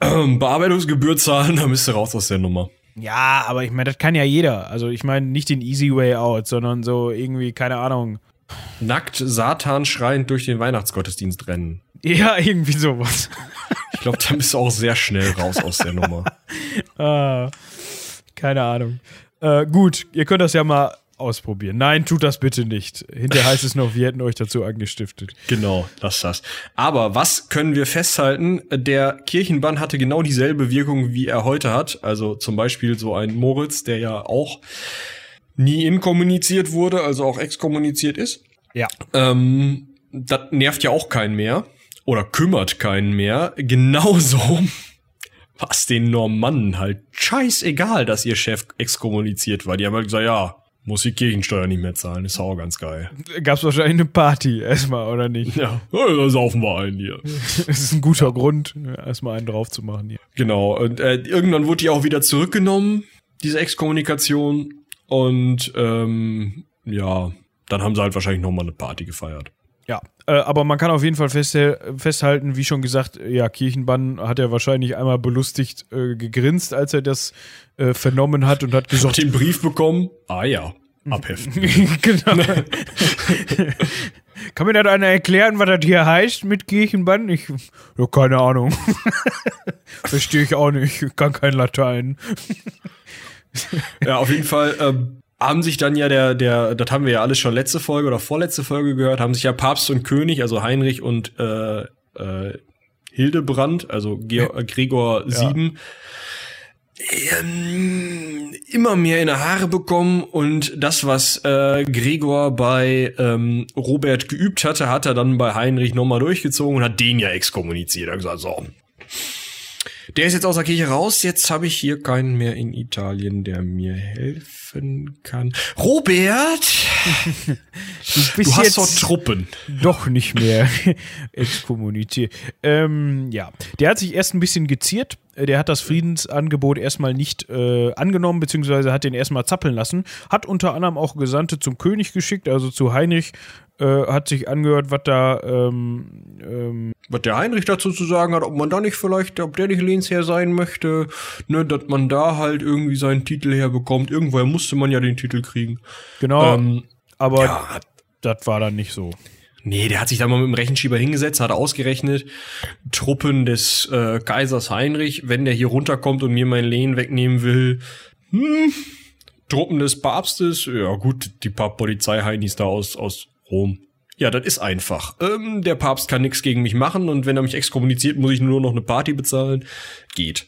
äh, Bearbeitungsgebühr zahlen, dann bist du raus aus der Nummer. Ja, aber ich meine, das kann ja jeder. Also ich meine nicht den easy way out, sondern so irgendwie, keine Ahnung. Nackt Satan schreiend durch den Weihnachtsgottesdienst rennen. Ja, irgendwie sowas. Ich glaube, da bist du auch sehr schnell raus aus der Nummer. Ah, keine Ahnung. Äh, gut, ihr könnt das ja mal ausprobieren. Nein, tut das bitte nicht. Hinterher heißt es noch, wir hätten euch dazu angestiftet. Genau, lass das. Aber was können wir festhalten? Der Kirchenbann hatte genau dieselbe Wirkung, wie er heute hat. Also zum Beispiel so ein Moritz, der ja auch nie inkommuniziert wurde, also auch exkommuniziert ist. Ja. Ähm, das nervt ja auch keinen mehr. Oder kümmert keinen mehr. Genauso was den Normannen halt scheißegal, dass ihr Chef exkommuniziert war. Die haben halt gesagt, ja, muss die Kirchensteuer nicht mehr zahlen. Ist auch ganz geil. Gab's wahrscheinlich eine Party erstmal, oder nicht? Ja, da saufen wir ein hier. Es ist ein guter Grund, erstmal einen drauf zu machen hier. Genau. Und äh, irgendwann wurde die auch wieder zurückgenommen, diese Exkommunikation. Und ähm, ja, dann haben sie halt wahrscheinlich nochmal eine Party gefeiert. Ja, äh, aber man kann auf jeden Fall festhalten, wie schon gesagt, ja, Kirchenbann hat er wahrscheinlich einmal belustigt äh, gegrinst, als er das äh, vernommen hat und hat Hat gesagt, den Brief bekommen? Ah ja, abheften. genau. Kann mir das einer erklären, was das hier heißt mit Kirchenbann? Ich, ja, keine Ahnung. Verstehe ich auch nicht. Ich kann kein Latein. ja, auf jeden Fall ähm, haben sich dann ja der, der, das haben wir ja alles schon letzte Folge oder vorletzte Folge gehört, haben sich ja Papst und König, also Heinrich und äh, äh, Hildebrand, also Ge Gregor VII, ähm, immer mehr in die Haare bekommen und das, was äh, Gregor bei ähm, Robert geübt hatte, hat er dann bei Heinrich nochmal durchgezogen und hat den ja exkommuniziert. Er hat gesagt, so, der ist jetzt aus der Kirche raus, jetzt habe ich hier keinen mehr in Italien, der mir helfen kann. Robert, Du bist du hast jetzt doch Truppen. doch nicht mehr exkommuniziert. Ähm, ja, der hat sich erst ein bisschen geziert. Der hat das Friedensangebot erstmal nicht äh, angenommen, beziehungsweise hat den erstmal zappeln lassen. Hat unter anderem auch Gesandte zum König geschickt, also zu Heinrich. Äh, hat sich angehört, was da ähm, ähm, Was der Heinrich dazu zu sagen hat, ob man da nicht vielleicht, ob der nicht Lehnsherr sein möchte, ne, dass man da halt irgendwie seinen Titel herbekommt. Irgendwoher musste man ja den Titel kriegen. genau, Ähm, aber ja, das war dann nicht so. Nee, der hat sich da mal mit dem Rechenschieber hingesetzt, hat ausgerechnet, Truppen des äh, Kaisers Heinrich, wenn der hier runterkommt und mir mein Lehen wegnehmen will, hm, Truppen des Papstes, ja gut, die paar Polizei-Heinis da aus, aus Rom. Ja, das ist einfach. Ähm, der Papst kann nichts gegen mich machen und wenn er mich exkommuniziert, muss ich nur noch eine Party bezahlen. Geht.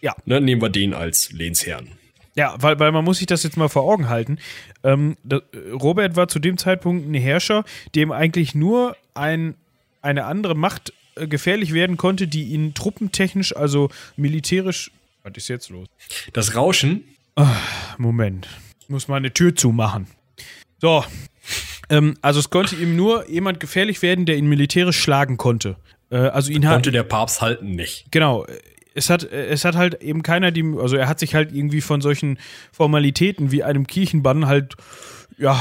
Ja. Ne, nehmen wir den als Lehnsherrn. Ja, weil, weil man muss sich das jetzt mal vor Augen halten. Ähm, da, Robert war zu dem Zeitpunkt ein Herrscher, dem eigentlich nur ein, eine andere Macht äh, gefährlich werden konnte, die ihn truppentechnisch, also militärisch. Was ist jetzt los? Das Rauschen, Moment. Ich muss mal eine Tür zumachen. So. Ähm, also es konnte ihm nur jemand gefährlich werden, der ihn militärisch schlagen konnte. Äh, also ihn hat. konnte der Papst halten nicht. Genau. Es hat, es hat halt eben keiner die, also er hat sich halt irgendwie von solchen Formalitäten wie einem Kirchenbann halt, ja,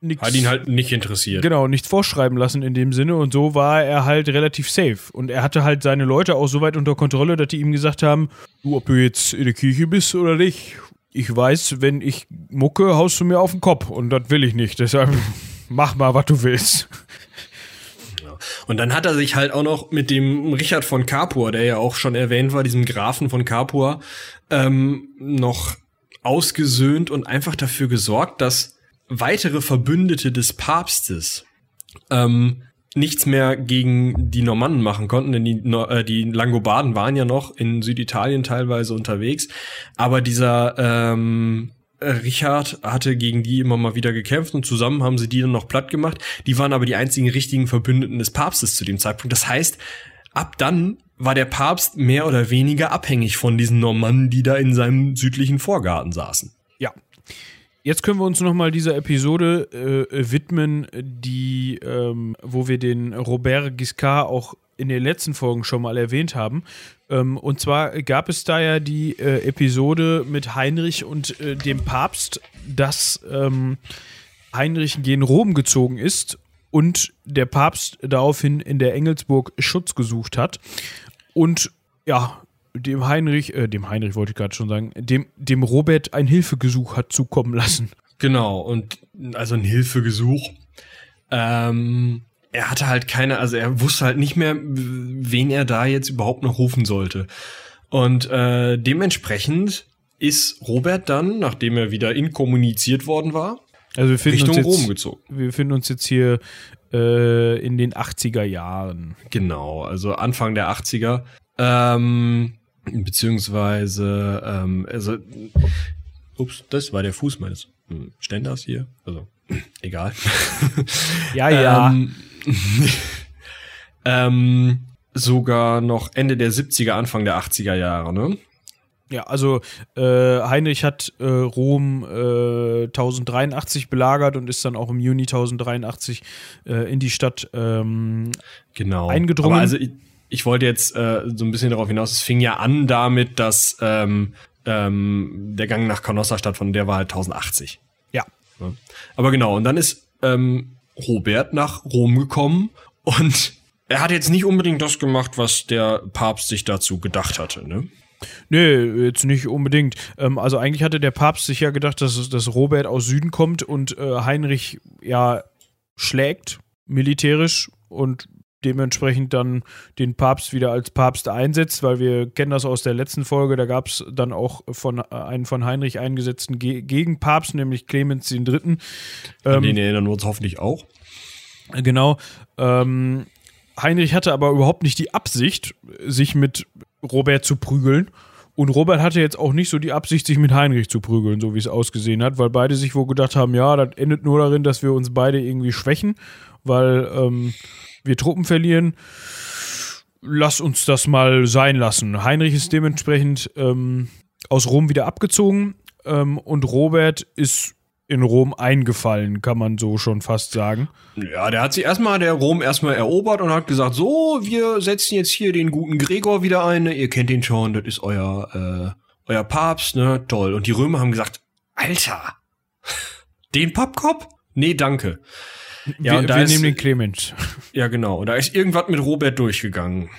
nichts. Hat ihn halt nicht interessiert. Genau, nichts vorschreiben lassen in dem Sinne und so war er halt relativ safe. Und er hatte halt seine Leute auch so weit unter Kontrolle, dass die ihm gesagt haben, du, ob du jetzt in der Kirche bist oder nicht, ich weiß, wenn ich mucke, haust du mir auf den Kopf und das will ich nicht. Deshalb mach mal, was du willst. Und dann hat er sich halt auch noch mit dem Richard von Capua, der ja auch schon erwähnt war, diesem Grafen von Capua, ähm, noch ausgesöhnt und einfach dafür gesorgt, dass weitere Verbündete des Papstes ähm, nichts mehr gegen die Normannen machen konnten, denn die, äh, die Langobarden waren ja noch in Süditalien teilweise unterwegs, aber dieser ähm, äh, Richard hatte gegen die immer mal wieder gekämpft und zusammen haben sie die dann noch platt gemacht. Die waren aber die einzigen richtigen Verbündeten des Papstes zu dem Zeitpunkt. Das heißt, ab dann war der Papst mehr oder weniger abhängig von diesen Normannen, die da in seinem südlichen Vorgarten saßen. Ja. Jetzt können wir uns nochmal dieser Episode äh, widmen, die, ähm, wo wir den Robert Giscard auch in den letzten Folgen schon mal erwähnt haben. Ähm, und zwar gab es da ja die äh, Episode mit Heinrich und äh, dem Papst, dass ähm, Heinrich gen Rom gezogen ist und der Papst daraufhin in der Engelsburg Schutz gesucht hat. Und ja, dem Heinrich, äh, dem Heinrich wollte ich gerade schon sagen, dem, dem Robert ein Hilfegesuch hat zukommen lassen. Genau, und also ein Hilfegesuch. Ähm, er hatte halt keine, also er wusste halt nicht mehr, wen er da jetzt überhaupt noch rufen sollte. Und äh, dementsprechend ist Robert dann, nachdem er wieder inkommuniziert worden war, also wir Richtung jetzt, Rom gezogen. Wir befinden uns jetzt hier äh, in den 80er Jahren. Genau, also Anfang der 80er. Ähm, beziehungsweise, ähm, also, ups, das war der Fuß meines hm, Ständers hier. Also, egal. Ja, ja. ähm, ähm, sogar noch Ende der 70er, Anfang der 80er Jahre, ne? Ja, also äh, Heinrich hat äh, Rom äh, 1083 belagert und ist dann auch im Juni 1083 äh, in die Stadt ähm, genau. eingedrungen. Aber also ich, ich wollte jetzt äh, so ein bisschen darauf hinaus, es fing ja an damit, dass ähm, ähm, der Gang nach Canossa stattfand, der war halt 1080. Ja. ja. Aber genau, und dann ist ähm, Robert nach Rom gekommen und er hat jetzt nicht unbedingt das gemacht, was der Papst sich dazu gedacht hatte, ne? Nee, jetzt nicht unbedingt. Ähm, also eigentlich hatte der Papst sich ja gedacht, dass, dass Robert aus Süden kommt und äh, Heinrich ja schlägt, militärisch und dementsprechend dann den Papst wieder als Papst einsetzt, weil wir kennen das aus der letzten Folge, da gab es dann auch von äh, einen von Heinrich eingesetzten Ge Gegenpapst, nämlich Clemens III. Ähm, An den erinnern wir uns hoffentlich auch. Genau. Ähm, Heinrich hatte aber überhaupt nicht die Absicht, sich mit Robert zu prügeln. Und Robert hatte jetzt auch nicht so die Absicht, sich mit Heinrich zu prügeln, so wie es ausgesehen hat, weil beide sich wohl gedacht haben, ja, das endet nur darin, dass wir uns beide irgendwie schwächen, weil ähm, wir Truppen verlieren. Lass uns das mal sein lassen. Heinrich ist dementsprechend ähm, aus Rom wieder abgezogen ähm, und Robert ist in Rom eingefallen, kann man so schon fast sagen. Ja, der hat sich erstmal, der Rom erstmal erobert und hat gesagt, so, wir setzen jetzt hier den guten Gregor wieder ein, ne? ihr kennt ihn schon, das ist euer, äh, euer Papst, ne, toll. Und die Römer haben gesagt, Alter, den Pappkopf? Nee, danke. Ja, wir, und da wir ist, nehmen den Clemens. Ja, genau. Und da ist irgendwas mit Robert durchgegangen.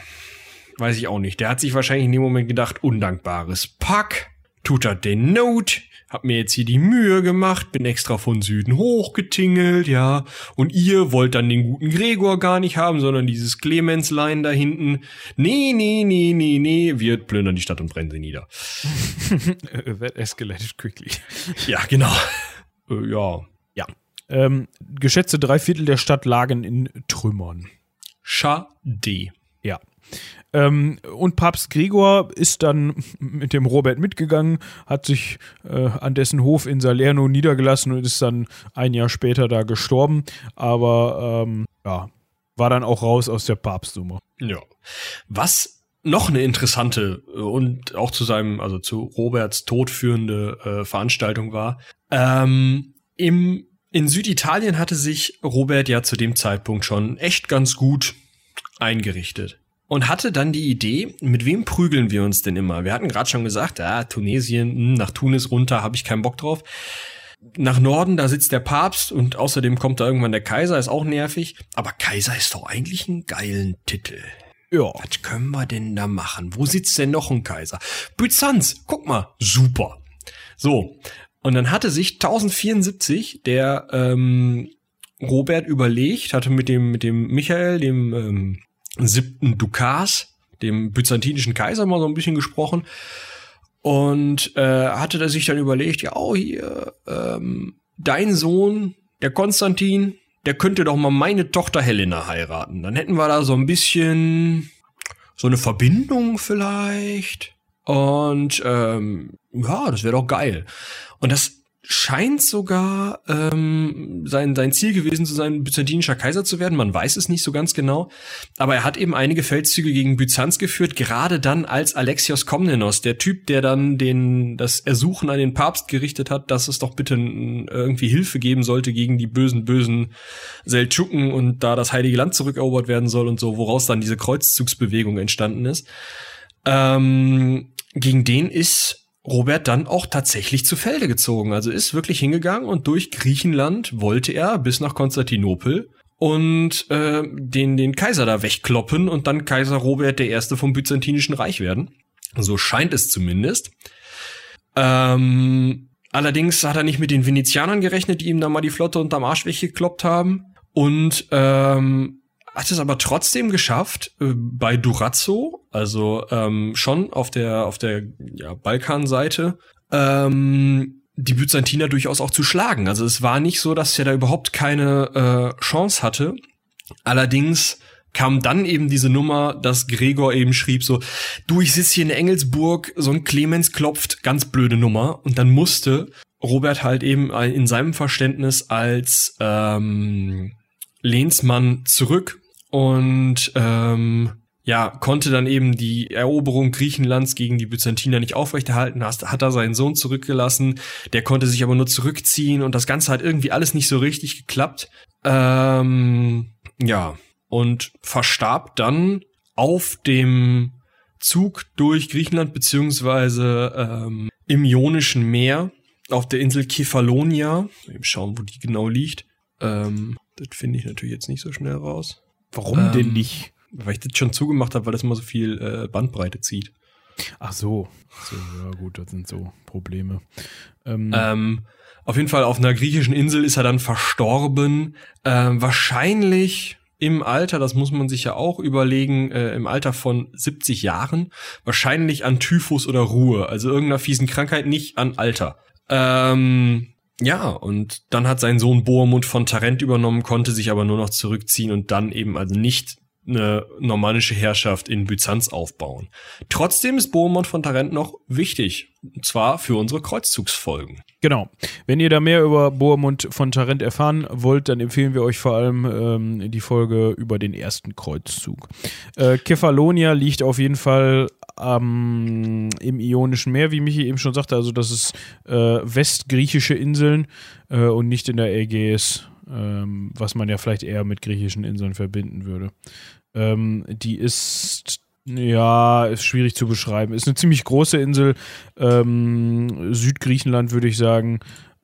Weiß ich auch nicht. Der hat sich wahrscheinlich in dem Moment gedacht, undankbares Pack, tut er den Not, hab mir jetzt hier die Mühe gemacht, bin extra von Süden hochgetingelt, ja. Und ihr wollt dann den guten Gregor gar nicht haben, sondern dieses Clemenslein da hinten. Nee, nee, nee, nee, nee, wir plündern die Stadt und brennen sie nieder. That escalated quickly. Ja, genau. Äh, ja. Ähm, geschätzte drei Viertel der Stadt lagen in Trümmern. Schade. Ja. Ähm, und Papst Gregor ist dann mit dem Robert mitgegangen, hat sich äh, an dessen Hof in Salerno niedergelassen und ist dann ein Jahr später da gestorben. Aber ähm, ja, war dann auch raus aus der Papstsumme. Ja. Was noch eine interessante äh, und auch zu seinem, also zu Roberts Tod führende äh, Veranstaltung war. Ähm, im, in Süditalien hatte sich Robert ja zu dem Zeitpunkt schon echt ganz gut eingerichtet und hatte dann die Idee, mit wem prügeln wir uns denn immer? Wir hatten gerade schon gesagt, ja, Tunesien, hm, nach Tunis runter, habe ich keinen Bock drauf. Nach Norden, da sitzt der Papst und außerdem kommt da irgendwann der Kaiser, ist auch nervig. Aber Kaiser ist doch eigentlich ein geilen Titel. Ja. Was können wir denn da machen? Wo sitzt denn noch ein Kaiser? Byzanz, guck mal, super. So, und dann hatte sich 1074 der ähm, Robert überlegt, hatte mit dem mit dem Michael, dem ähm, siebten Dukas, dem byzantinischen Kaiser, mal so ein bisschen gesprochen. Und äh, hatte er sich dann überlegt, ja, oh, hier, ähm, dein Sohn, der Konstantin, der könnte doch mal meine Tochter Helena heiraten. Dann hätten wir da so ein bisschen so eine Verbindung vielleicht. Und ähm, ja, das wäre doch geil. Und das scheint sogar ähm, sein, sein Ziel gewesen zu sein, byzantinischer Kaiser zu werden. Man weiß es nicht so ganz genau. Aber er hat eben einige Feldzüge gegen Byzanz geführt, gerade dann als Alexios Komnenos, der Typ, der dann den, das Ersuchen an den Papst gerichtet hat, dass es doch bitte irgendwie Hilfe geben sollte gegen die bösen, bösen Seldschuken und da das Heilige Land zurückerobert werden soll und so, woraus dann diese Kreuzzugsbewegung entstanden ist. Ähm, gegen den ist Robert dann auch tatsächlich zu Felde gezogen. Also ist wirklich hingegangen und durch Griechenland wollte er bis nach Konstantinopel und äh, den, den Kaiser da wegkloppen und dann Kaiser Robert Erste vom Byzantinischen Reich werden. So scheint es zumindest. Ähm, allerdings hat er nicht mit den Venezianern gerechnet, die ihm da mal die Flotte unterm Arsch weggekloppt haben. Und ähm, hat es aber trotzdem geschafft, äh, bei Durazzo, also ähm, schon auf der, auf der ja, Balkanseite, ähm, die Byzantiner durchaus auch zu schlagen. Also es war nicht so, dass er da überhaupt keine äh, Chance hatte. Allerdings kam dann eben diese Nummer, dass Gregor eben schrieb so, du, ich sitze hier in Engelsburg, so ein Clemens klopft, ganz blöde Nummer. Und dann musste Robert halt eben in seinem Verständnis als ähm, Lehnsmann zurück und ähm, ja, konnte dann eben die Eroberung Griechenlands gegen die Byzantiner nicht aufrechterhalten, hat, hat er seinen Sohn zurückgelassen, der konnte sich aber nur zurückziehen und das Ganze hat irgendwie alles nicht so richtig geklappt. Ähm, ja, und verstarb dann auf dem Zug durch Griechenland beziehungsweise ähm, im Ionischen Meer auf der Insel Kefalonia. Eben schauen, wo die genau liegt. Ähm, das finde ich natürlich jetzt nicht so schnell raus. Warum ähm, denn nicht? Weil ich das schon zugemacht habe, weil das immer so viel äh, Bandbreite zieht. Ach so. so. Ja gut, das sind so Probleme. Ähm, ähm, auf jeden Fall auf einer griechischen Insel ist er dann verstorben. Ähm, wahrscheinlich im Alter, das muss man sich ja auch überlegen, äh, im Alter von 70 Jahren, wahrscheinlich an Typhus oder Ruhe, also irgendeiner fiesen Krankheit, nicht an Alter. Ähm, ja, und dann hat sein Sohn Bohemund von Tarent übernommen, konnte sich aber nur noch zurückziehen und dann eben also nicht eine normannische Herrschaft in Byzanz aufbauen. Trotzdem ist Bohemund von Tarent noch wichtig, und zwar für unsere Kreuzzugsfolgen. Genau. Wenn ihr da mehr über Bohemund von Tarent erfahren wollt, dann empfehlen wir euch vor allem ähm, die Folge über den ersten Kreuzzug. Äh, Kefalonia liegt auf jeden Fall ähm, im Ionischen Meer, wie Michi eben schon sagte. Also das ist äh, westgriechische Inseln äh, und nicht in der Ägäis, ähm, was man ja vielleicht eher mit griechischen Inseln verbinden würde. Ähm, die ist ja, ist schwierig zu beschreiben. Ist eine ziemlich große Insel. Ähm, Südgriechenland würde ich sagen.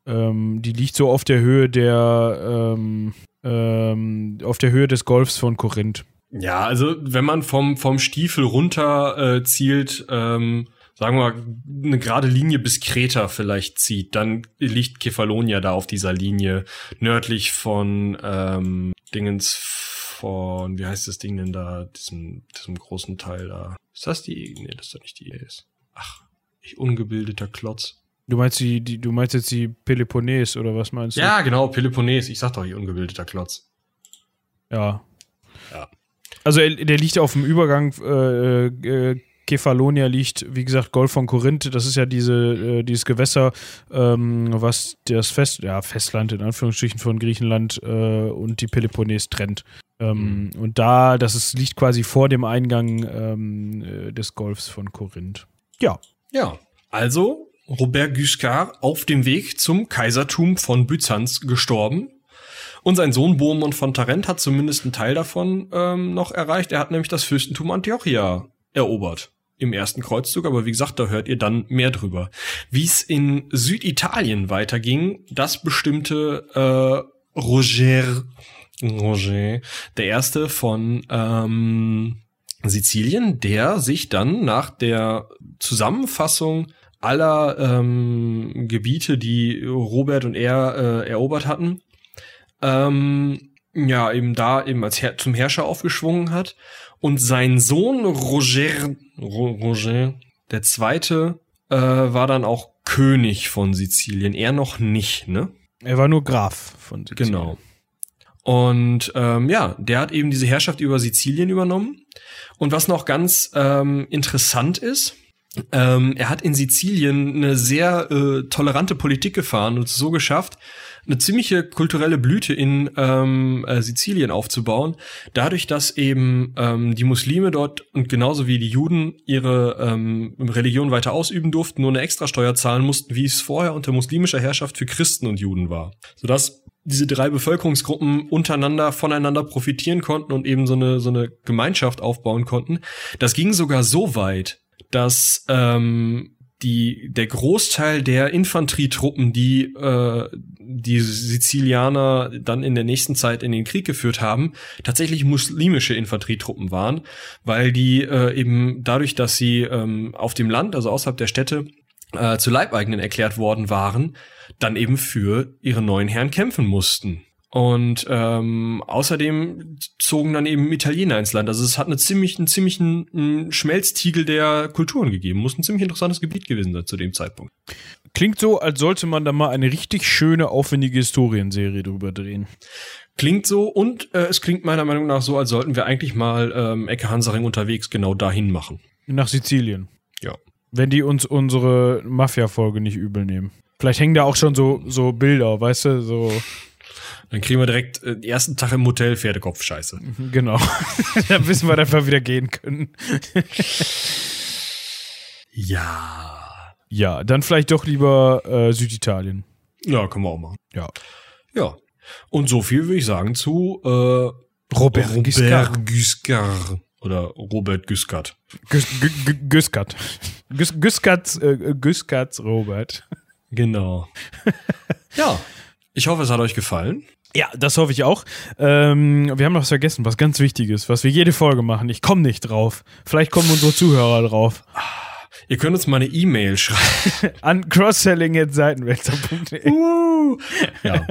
Ähm, die liegt so auf der Höhe der ähm, ähm auf der Höhe des Golfs von Korinth. Ja, also wenn man vom, vom Stiefel runter äh, zielt, ähm, sagen wir mal, eine gerade Linie bis Kreta vielleicht zieht, dann liegt Kefalonia da auf dieser Linie nördlich von ähm, Dingens von, wie heißt das Ding denn da, diesem, diesem großen Teil da. Ist das die? Nee, das ist doch nicht die ist. Ach, ich ungebildeter Klotz. Du meinst die, die, du meinst jetzt die Peloponnes oder was meinst du? Ja, genau, Peloponnes. Ich sag doch, ich ungebildeter Klotz. Ja. Ja. Also der liegt auf dem Übergang, äh, äh, Kefalonia liegt, wie gesagt, Golf von Korinth, das ist ja diese, äh, dieses Gewässer, ähm, was das Fest, ja, Festland in Anführungsstrichen von Griechenland äh, und die Peloponnes trennt. Ähm, mhm. Und da, das ist, liegt quasi vor dem Eingang ähm, äh, des Golfs von Korinth. Ja. Ja. Also Robert Guiscard auf dem Weg zum Kaisertum von Byzanz gestorben. Und sein Sohn Bohemund von Tarent hat zumindest einen Teil davon ähm, noch erreicht. Er hat nämlich das Fürstentum Antiochia erobert im ersten Kreuzzug, aber wie gesagt, da hört ihr dann mehr drüber. Wie es in Süditalien weiterging, das bestimmte äh, Roger, Roger, der erste von ähm, Sizilien, der sich dann nach der Zusammenfassung aller ähm, Gebiete, die Robert und er äh, erobert hatten, ähm, ja, eben da eben als Her zum Herrscher aufgeschwungen hat. Und sein Sohn Roger, Ro Roger, der Zweite, äh, war dann auch König von Sizilien. Er noch nicht, ne? Er war nur Graf von Sizilien. Genau. Und ähm, ja, der hat eben diese Herrschaft über Sizilien übernommen. Und was noch ganz ähm, interessant ist, Ähm, er hat in Sizilien eine sehr äh, tolerante Politik gefahren und es so geschafft, eine ziemliche kulturelle Blüte in ähm, äh, Sizilien aufzubauen, dadurch, dass eben ähm, die Muslime dort und genauso wie die Juden ihre ähm, Religion weiter ausüben durften, nur eine Extrasteuer zahlen mussten, wie es vorher unter muslimischer Herrschaft für Christen und Juden war. Sodass diese drei Bevölkerungsgruppen untereinander voneinander profitieren konnten und eben so eine so eine Gemeinschaft aufbauen konnten. Das ging sogar so weit, dass ähm, die der Großteil der Infanterietruppen, die äh, die Sizilianer dann in der nächsten Zeit in den Krieg geführt haben, tatsächlich muslimische Infanterietruppen waren, weil die äh, eben dadurch, dass sie ähm, auf dem Land, also außerhalb der Städte, äh, zu Leibeigenen erklärt worden waren, dann eben für ihre neuen Herren kämpfen mussten. Und ähm, außerdem zogen dann eben Italiener ins Land. Also es hat eine ziemlich, einen ziemlichen einen Schmelztiegel der Kulturen gegeben. Muss ein ziemlich interessantes Gebiet gewesen sein zu dem Zeitpunkt. Klingt so, als sollte man da mal eine richtig schöne, aufwendige Historienserie drüber drehen. Klingt so und äh, es klingt meiner Meinung nach so, als sollten wir eigentlich mal ähm, Ecke Hansaring unterwegs genau dahin machen. Nach Sizilien. Ja. Wenn die uns unsere Mafia-Folge nicht übel nehmen. Vielleicht hängen da auch schon so, so Bilder, weißt du, so. Dann kriegen wir direkt äh, den ersten Tag im Hotel Pferdekopf-Scheiße. Genau. Dann wissen wir, dass wir wieder gehen können. Ja. Ja, dann vielleicht doch lieber äh, Süditalien. Ja, können wir auch machen. Ja. Ja. Und so viel würde ich sagen zu äh, Robert, Giscard. Giscard. Oder Robert Giscard. Güs- Gü- Gü- Güskat. Güs- Güskats, äh, Güskats Robert. Genau. ja. Ich hoffe, es hat euch gefallen. Ja, das hoffe ich auch. Ähm, wir haben noch was vergessen, was ganz wichtig ist, was wir jede Folge machen. Ich komme nicht drauf. Vielleicht kommen unsere Zuhörer drauf. Ihr könnt uns mal eine E-Mail schreiben. An crossselling.seitenwälzer.de. Uh. ja.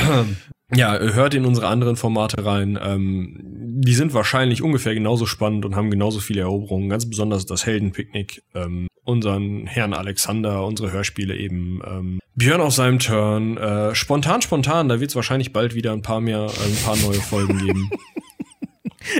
ja, hört in unsere anderen Formate rein. Ähm, die sind wahrscheinlich ungefähr genauso spannend und haben genauso viele Eroberungen. Ganz besonders das Heldenpicknick, ähm, unseren Herrn Alexander, unsere Hörspiele eben. Ähm, Björn auf seinem Turn. Äh, spontan, spontan, da wird es wahrscheinlich bald wieder ein paar mehr, äh, ein paar neue Folgen geben.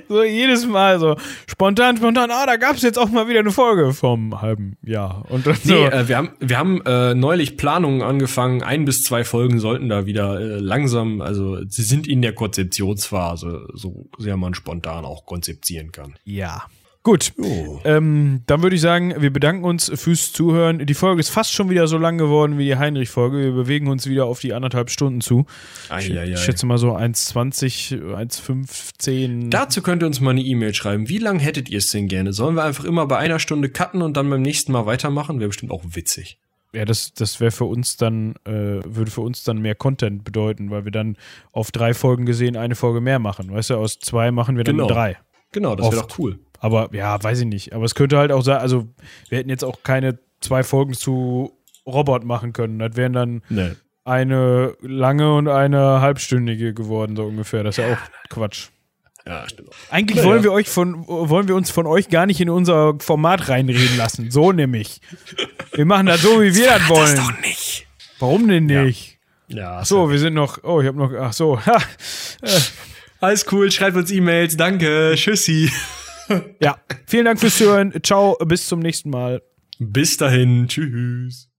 So jedes Mal so spontan, spontan, ah, da gab es jetzt auch mal wieder eine Folge vom halben Jahr. Und dann so. Nee, äh, wir haben, wir haben äh, neulich Planungen angefangen. Ein bis zwei Folgen sollten da wieder äh, langsam, also sie sind in der Konzeptionsphase, so sehr man spontan auch konzeptieren kann. ja. Gut. Oh. Ähm, dann würde ich sagen, wir bedanken uns fürs Zuhören. Die Folge ist fast schon wieder so lang geworden wie die Heinrich-Folge. Wir bewegen uns wieder auf die anderthalb Stunden zu. Ich, Eieiei. ich schätze mal so 1,20, 1,15. Dazu könnt ihr uns mal eine E-Mail schreiben. Wie lange hättet ihr es denn gerne? Sollen wir einfach immer bei einer Stunde cutten und dann beim nächsten Mal weitermachen? Wäre bestimmt auch witzig. Ja, das, das wäre für uns dann, äh, würde für uns dann mehr Content bedeuten, weil wir dann auf drei Folgen gesehen eine Folge mehr machen. Weißt du, aus zwei machen wir dann Genau. drei. Genau, das wäre doch cool. Aber ja, weiß ich nicht. Aber es könnte halt auch sein, also wir hätten jetzt auch keine zwei Folgen zu Robot machen können. Das wären dann Nee. eine lange und eine halbstündige geworden, so ungefähr. Das ist ja auch Quatsch. Ja, stimmt. Eigentlich Naja. wollen wir euch von, wollen wir uns von euch gar nicht in unser Format reinreden lassen. So nämlich. Wir machen das so, wie wir das wollen. nicht. Warum denn nicht? Ja, so, wir sind noch. Oh, ich habe noch. Ach so. Alles cool, schreibt uns E-Mails. Danke. Tschüssi. Ja. Vielen Dank fürs Zuhören. Ciao. Bis zum nächsten Mal. Bis dahin. Tschüss.